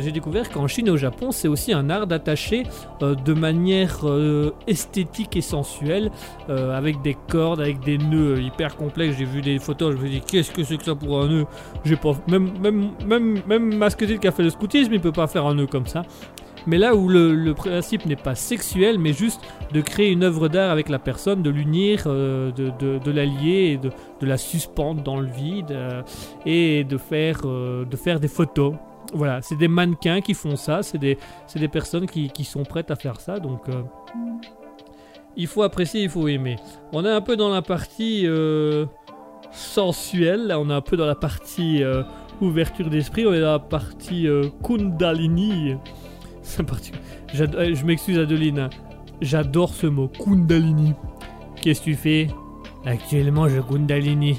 j'ai découvert qu'en Chine et au Japon, c'est aussi un art d'attacher euh, de manière euh, esthétique et sensuelle, avec des cordes, avec des nœuds hyper complexes. J'ai vu des photos, je me dis qu'est-ce que c'est que ça pour un nœud? J'ai pas, même même même même Masquetil qui a fait le scoutisme, il peut pas faire un nœud comme ça. Mais là où le, principe n'est pas sexuel, mais juste de créer une œuvre d'art avec la personne, de l'unir, euh, de, de, de la lier, et de, de la suspendre dans le vide euh, et de faire, euh, de faire des photos. Voilà, c'est des mannequins qui font ça, c'est des, des personnes qui, qui sont prêtes à faire ça, donc il faut apprécier, il faut aimer. On est un peu dans la partie sensuelle, on est un peu dans la partie ouverture d'esprit, on est dans la partie Kundalini. C'est un parti- J'ado- euh, Je m'excuse Adeline, j'adore ce mot, Kundalini. Qu'est-ce que tu fais? Actuellement je Kundalini.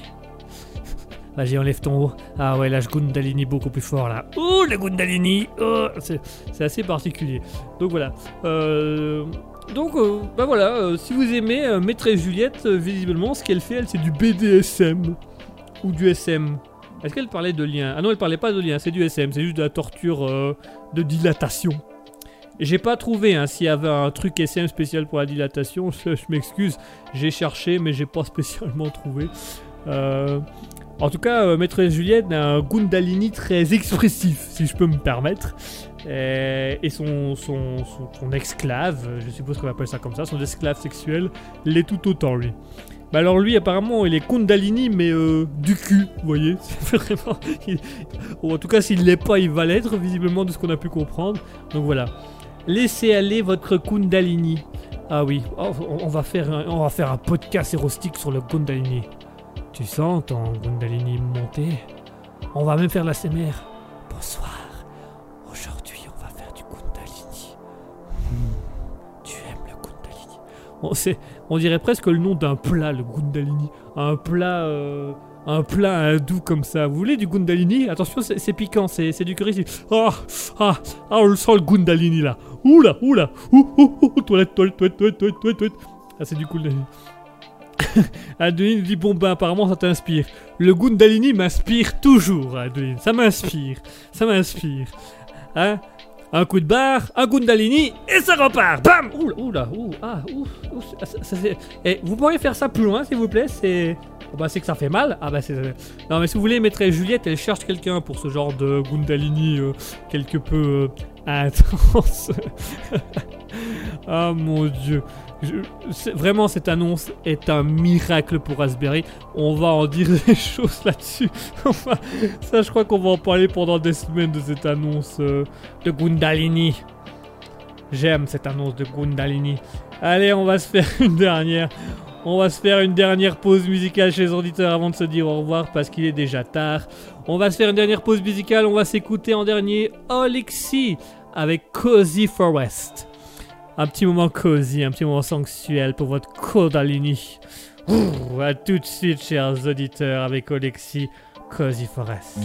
Vas-y, enlève ton haut. Ah ouais, là je Kundalini beaucoup plus fort là. Oh le Kundalini oh, C'est assez particulier. Donc voilà. Euh, donc euh, bah voilà, si vous aimez Maîtresse Juliette, visiblement ce qu'elle fait, elle c'est du BDSM. Ou du SM. Est-ce qu'elle parlait de lien? Ah non, elle parlait pas de lien, c'est du SM, c'est juste de la torture de dilatation. J'ai pas trouvé hein, s'il y avait un truc SM spécial pour la dilatation, je, m'excuse, j'ai cherché mais j'ai pas spécialement trouvé. Euh, en tout cas, euh, Maîtresse Juliette a un Gundalini très expressif, si je peux me permettre. Euh, et son, son, son, esclave, je suppose qu'on appelle ça comme ça, son esclave sexuel, l'est tout autant lui. Bah alors lui apparemment il est Kundalini mais euh, du cul, vous voyez, en tout cas s'il l'est pas il va l'être visiblement de ce qu'on a pu comprendre. Donc voilà. Laissez aller votre Kundalini. Ah oui, Oh, on, va faire un, on va faire un podcast érostique sur le Kundalini. Tu sens ton Kundalini monter? On va même faire la CMR. Bonsoir. Aujourd'hui, on va faire du Kundalini. Hmm, Tu aimes le Kundalini on dirait presque le nom d'un plat, le Kundalini. Un plat, euh, un plat hindou comme ça. Vous voulez du Kundalini Attention, c'est, piquant, c'est, du curry. Ah, ah, ah, on le sent le Kundalini là. Oula, oula, ouh, ouh, ouh, toilette, toilette, toilette, toilette, toilette. Ah, c'est du Kundalini. Adeline dit bon ben apparemment ça t'inspire. Le Gundalini m'inspire toujours, Adeline. Ça m'inspire, ça m'inspire. Hein? Un coup de barre, un Gundalini et ça repart. Bam Oula, oula, ouh, ah, ouh, ouh, ça- ça- ça fait- Eh, vous pourriez faire ça plus loin s'il vous plaît? C'est, bah c'est que ça fait mal. Ah bah c'est. Non mais si vous voulez, maîtresse Juliette, elle cherche quelqu'un pour ce genre de Gundalini euh, quelque peu euh, intense. ah mon dieu. Vraiment, cette annonce est un miracle pour Raspberry. On va en dire des choses là-dessus. Ça, je crois qu'on va en parler pendant des semaines de cette annonce euh, de Gundalini. J'aime cette annonce de Gundalini. Allez, on va se faire une dernière. On va se faire une dernière pause musicale chez les auditeurs avant de se dire au revoir parce qu'il est déjà tard. On va se faire une dernière pause musicale. On va s'écouter en dernier Olixi avec Cozy Forest. Un petit moment cosy, un petit moment sensuel pour votre Kundalini. Ouh, à tout de suite, chers auditeurs, avec Olexi Cozy Forest.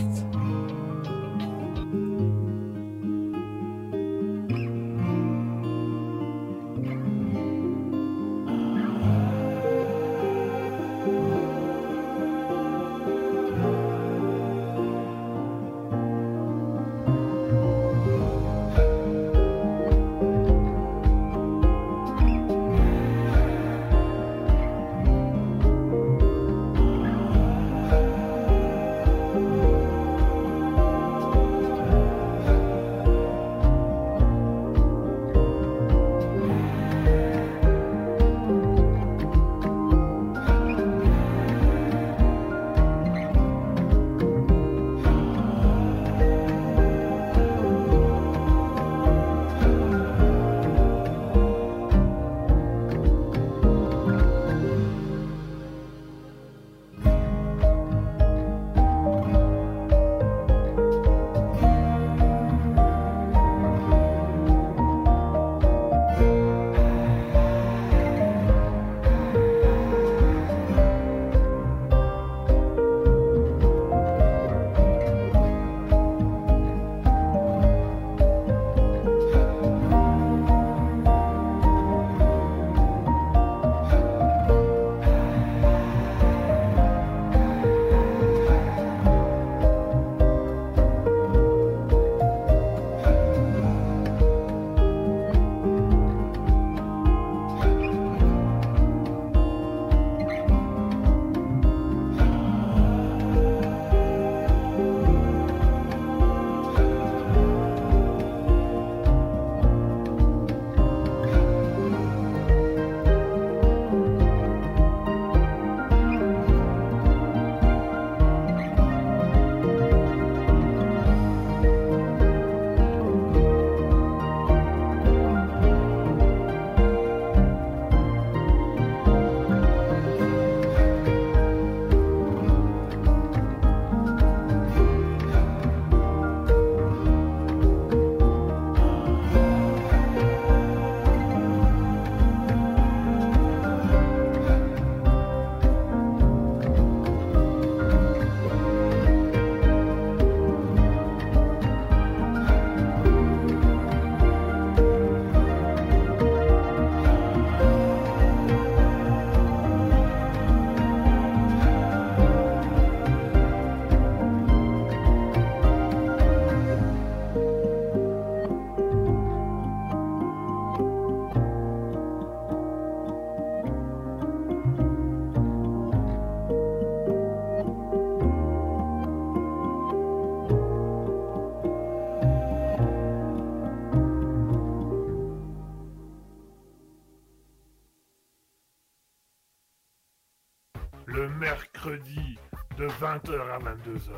20h à 22h.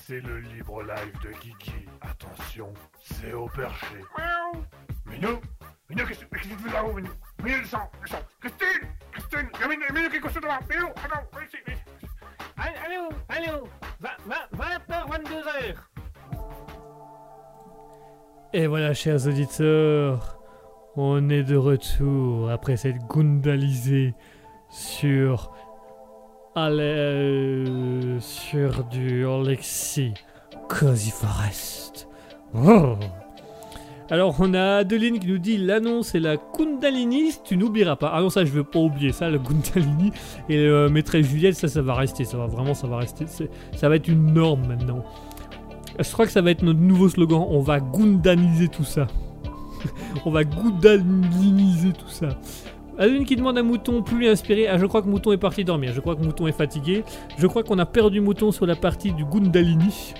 C'est le libre live de Kiki. Attention, c'est au perché. Miaou. Minou Minou, qu'est-ce qu'est-ce que tu fais là-haut, Minou? Minou, descends, descends Christine Christine Il y a Minou, Minou qui est couché devant Minou, attends, viens ici, viens ici. Allô, allô, 20h, 22h. Et voilà, chers auditeurs, on est de retour après cette gundalisée sur. Allez, sur du Alexis Cozy Forest. Oh. Alors, on a Adeline qui nous dit l'annonce et la Kundalini, tu n'oublieras pas. Ah non, ça, je veux pas oublier ça, la Kundalini. Et le maîtresse Juliette, ça, ça va rester. Ça va vraiment, ça va rester. Ça va être une norme maintenant. Je crois que ça va être notre nouveau slogan. On va gundaniser tout ça. On va gundaniser tout ça. Adeline qui demande à Mouton plus inspiré. Ah, je crois que Mouton est parti dormir. Je crois que Mouton est fatigué. Je crois qu'on a perdu Mouton sur la partie du Gundalini.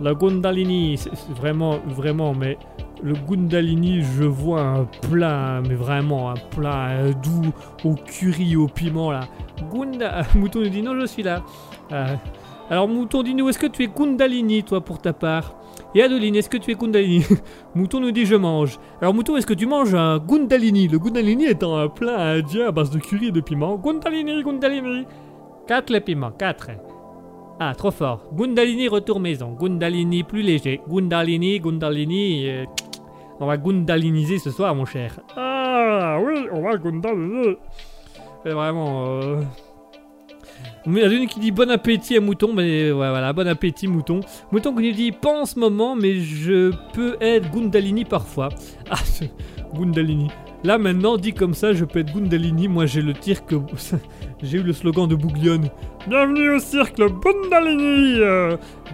La Gundalini, c'est vraiment, vraiment, mais le Gundalini, je vois un plat, mais vraiment un plat euh, doux au curry, au piment là. Gunda. Mouton nous dit non, je suis là. Euh, alors Mouton, dis-nous, est-ce que tu es Kundalini, toi, pour ta part? Et Adeline, est-ce que tu es Kundalini Mouton nous dit, je mange. Alors Mouton, est-ce que tu manges un Gundalini Le Gundalini étant un plat indien à base de curry et de piment. Gundalini, Gundalini. Quatre les piments, quatre. Ah, trop fort. Gundalini, retour maison. Gundalini, plus léger. Gundalini, Gundalini... euh, On va Gundaliniser ce soir, mon cher. Ah, oui, on va Gundaliniser. C'est vraiment... Euh... Il y en a une qui dit bon appétit à Mouton, mais voilà, bon appétit Mouton. Mouton qui nous dit pas en ce moment, mais je peux être Gundalini parfois. Ah, Gundalini. Là maintenant, dit comme ça, je peux être Gundalini. Moi j'ai le tir que. j'ai eu le slogan de Bouglione. Bienvenue au cirque Gundalini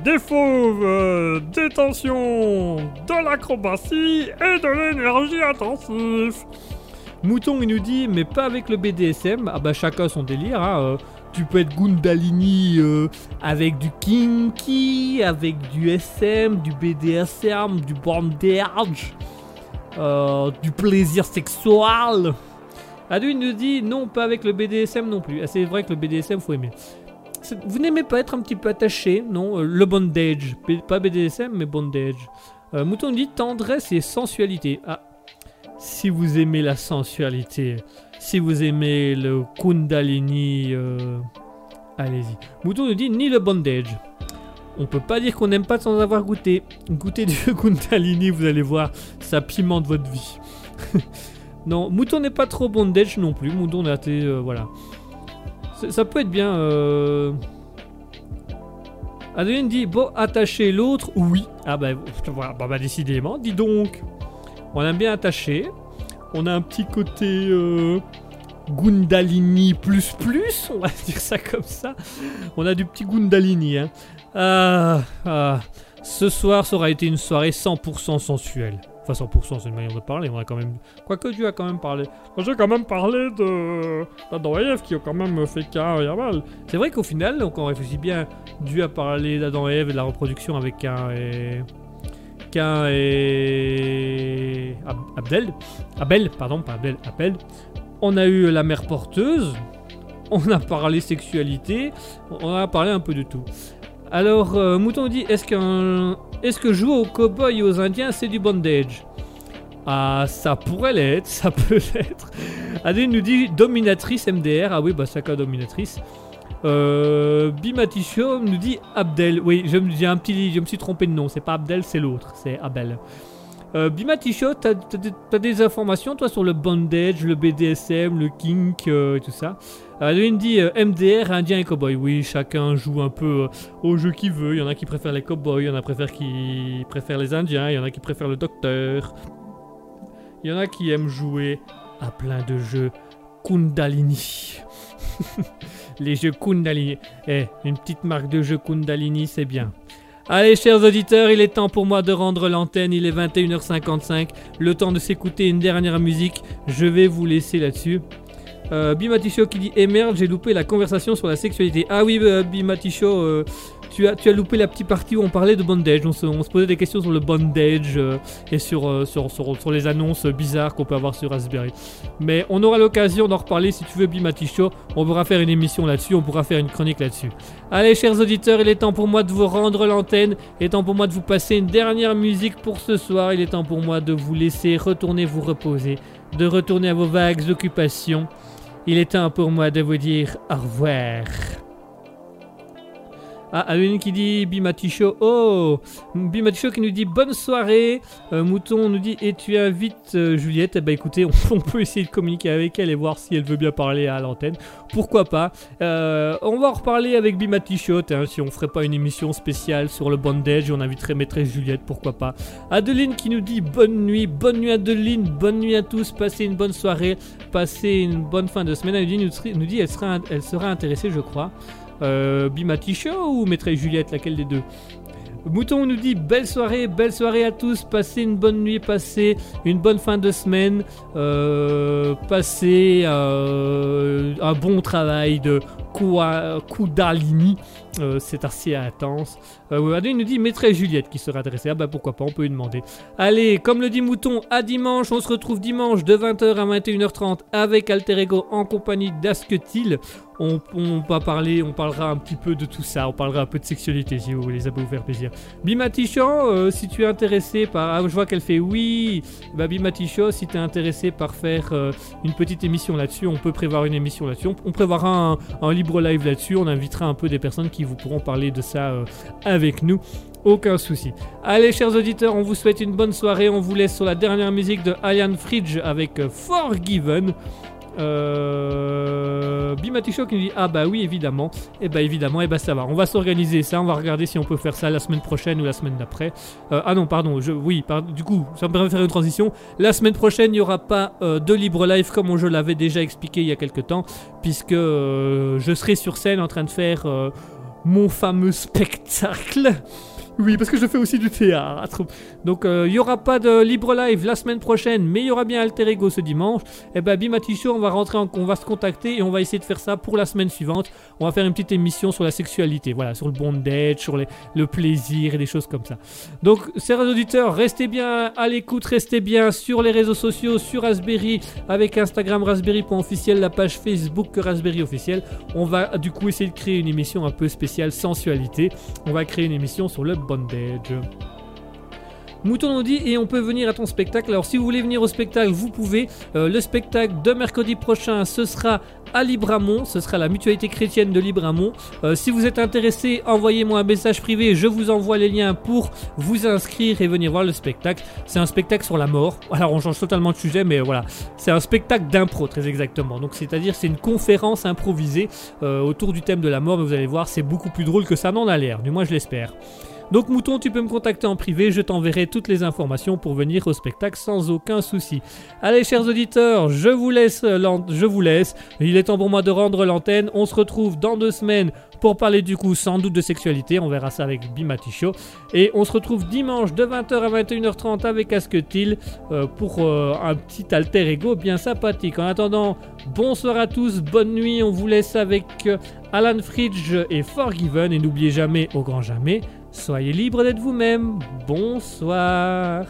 Des fauves, euh, des tensions, de l'acrobatie et de l'énergie intensive. Mouton il nous dit, mais pas avec le BDSM. Ah bah chacun son délire, hein. euh, tu peux être Gundalini euh, avec du kinky, avec du SM, du BDSM, du bondage, euh, du plaisir sexuel. Adu il nous dit non, pas avec le BDSM non plus. Ah, c'est vrai que le BDSM faut aimer. Vous n'aimez pas être un petit peu attaché, non Euh, Le bondage, pas BDSM mais bondage. Euh, Mouton nous dit tendresse et sensualité. Ah, si vous aimez la sensualité, si vous aimez le Kundalini, euh, allez-y. Mouton nous dit ni le bondage. On peut pas dire qu'on n'aime pas sans avoir goûté. Goûtez du Kundalini, vous allez voir, ça pimente votre vie. non, Mouton n'est pas trop bondage non plus. Mouton est athée, euh, voilà. C'est- Ça peut être bien. Euh... Adeline dit bon, attacher l'autre, oui. Ah bah, voilà, bah, bah, décidément, dis donc. On aime bien attacher. On a un petit côté euh, Gundalini plus plus, on va dire ça comme ça. On a du petit Gundalini. Hein. Ah, ah. Ce soir, ça aura été une soirée 100% sensuelle. Enfin, 100%, c'est une manière de parler. On a quand même. Quoique Dieu a quand même parlé. J'ai quand même parlé de. d'Adam et Ève qui ont quand même fait Cain et. C'est vrai qu'au final, donc on réfléchit bien, Dieu a parlé d'Adam et Ève et de la reproduction avec et. Et. Ab- Abdel. Abel, pardon, pas Abel, Abel. On a eu la mère porteuse. On a parlé sexualité. On a parlé un peu de tout. Alors, euh, Mouton dit est-ce qu'un. Est-ce que jouer aux cowboys et aux indiens, c'est du bondage? Ah, ça pourrait l'être, ça peut l'être. Adèle nous dit dominatrice MDR. Ah oui, bah, Saka dominatrice. Euh, nous dit Abdel. Oui, je me un petit, je me suis trompé de nom. C'est pas Abdel, c'est l'autre. C'est Abel. Euh, Bimaticho, t'as, t'as des- informations toi sur le bondage, le BDSM, le kink euh, et tout ça? Euh, Adeline dit euh, MDR, indien et cowboy. Oui, chacun joue un peu euh, au jeu qu'il veut. Il y en a qui préfèrent les cowboys, il y en a qui préfèrent les indiens, il y en a qui préfèrent le docteur. Il y en a qui aiment jouer à plein de jeux Kundalini. les jeux Kundalini. Eh, une petite marque de jeu Kundalini, c'est bien. Allez, chers auditeurs, il est temps pour moi de rendre l'antenne. Il est 21h55. Le temps de s'écouter une dernière musique. Je vais vous laisser là-dessus. Euh, Bimaticho qui dit Eh j'ai loupé la conversation sur la sexualité. Ah oui, euh, Bimaticho, euh, tu as, tu as loupé la petite partie où on parlait de bondage. On se, on se posait des questions sur le bondage euh, et sur, euh, sur, sur, sur les annonces bizarres qu'on peut avoir sur Raspberry. Mais on aura l'occasion d'en reparler si tu veux, Bimati Show. On pourra faire une émission là-dessus, on pourra faire une chronique là-dessus. Allez, chers auditeurs, il est temps pour moi de vous rendre l'antenne. Il est temps pour moi de vous passer une dernière musique pour ce soir. Il est temps pour moi de vous laisser retourner vous reposer, de retourner à vos vagues occupations. Il est temps pour moi de vous dire au revoir. Ah, Aline qui dit Bimaticho. Oh Bimaticho qui nous dit bonne soirée. Euh, Mouton nous dit et tu invites euh, Juliette? Eh ben écoutez, on, peut essayer de communiquer avec elle et voir si elle veut bien parler à l'antenne. Pourquoi pas? Euh, On va en reparler avec Bimaticho. Hein, si on ferait pas une émission spéciale sur le bondage, on inviterait maîtresse Juliette. Pourquoi pas? Adeline qui nous dit bonne nuit. Bonne nuit Adeline. Bonne nuit à tous. Passez une bonne soirée. Passez une bonne fin de semaine. Adeline nous, nous dit sera, elle sera intéressée, je crois. Euh, ou maîtresse Juliette, laquelle des deux Mouton nous dit belle soirée, belle soirée à tous, passez une bonne nuit, passez une bonne fin de semaine, euh, passez euh, un bon travail de Kundalini, Euh, c'est assez intense. Euh, Adeline nous dit maîtresse Juliette qui sera intéressée, ah bah pourquoi pas, on peut lui demander. Allez, comme le dit Mouton, à dimanche, on se retrouve dimanche de 20h à 21h30 avec Alter Ego en compagnie d'Asketil. On, on va parler, on parlera un petit peu de tout ça, on parlera un peu de sexualité si vous voulez, ça peut vous faire plaisir. Bimaticho, euh, si tu es intéressé par. Ah, je vois qu'elle fait oui. Bah, Bimaticho, si tu es intéressé par faire euh, une petite émission là-dessus, on peut prévoir une émission là-dessus. On, on prévoira un, un libre live là-dessus. On invitera un peu des personnes qui vous pourront parler de ça euh, nous. Aucun souci. Allez, chers auditeurs, on vous souhaite une bonne soirée. On vous laisse sur la dernière musique de Ian Fridge avec euh, Forgiven. Euh... Bimaticho qui nous dit Ah bah oui évidemment Et bah évidemment et bah ça va On va s'organiser ça On va regarder si on peut faire ça la semaine prochaine ou la semaine d'après Euh, Ah non pardon je... Oui par- du coup ça me permet de faire une transition La semaine prochaine il n'y aura pas euh, de libre live Comme je l'avais déjà expliqué il y a quelques temps Puisque je serai sur scène en train de faire Mon fameux spectacle oui, parce que je fais aussi du théâtre. Donc, euh, il n'y aura pas de libre live la semaine prochaine, mais il y aura bien Alter Ego ce dimanche. Et ben, Bimati Show, on va rentrer, en- on va se contacter et on va essayer de faire ça pour la semaine suivante. On va faire une petite émission sur la sexualité, voilà, sur le bondage, sur le plaisir et des choses comme ça. Donc, chers auditeurs, restez bien à l'écoute, restez bien sur les réseaux sociaux, sur Raspberry, avec Instagram raspberry.officiel, la page Facebook Raspberry officiel. On va du coup essayer de créer une émission un peu spéciale sensualité. On va créer une émission sur le bondage. Mouton nous dit et on peut venir à ton spectacle. Alors si vous voulez venir au spectacle, vous pouvez. Euh, le spectacle de mercredi prochain, ce sera à Libramont. Ce sera la mutualité chrétienne de Libramont. Euh, si vous êtes intéressé, envoyez-moi un message privé. Je vous envoie les liens pour vous inscrire et venir voir le spectacle. C'est un spectacle sur la mort. Alors on change totalement de sujet, mais voilà. C'est un spectacle d'impro, très exactement. Donc c'est-à-dire c'est une conférence improvisée euh, autour du thème de la mort. Mais vous allez voir, c'est beaucoup plus drôle que ça n'en a l'air. Du moins je l'espère. Donc Mouton, tu peux me contacter en privé, je t'enverrai toutes les informations pour venir au spectacle sans aucun souci. Allez chers auditeurs, je vous laisse, je vous laisse. Il est temps pour moi de rendre l'antenne. On se retrouve dans deux semaines pour parler du coup sans doute de sexualité. On verra ça avec Bimati Show. Et on se retrouve dimanche de 20h à 21h30 avec Asketil euh, pour euh, un petit alter ego bien sympathique. En attendant, bonsoir à tous, bonne nuit. On vous laisse avec euh, Alan Fridge et Forgiven. Et n'oubliez jamais, au grand jamais, Soyez libre d'être vous-même. Bonsoir.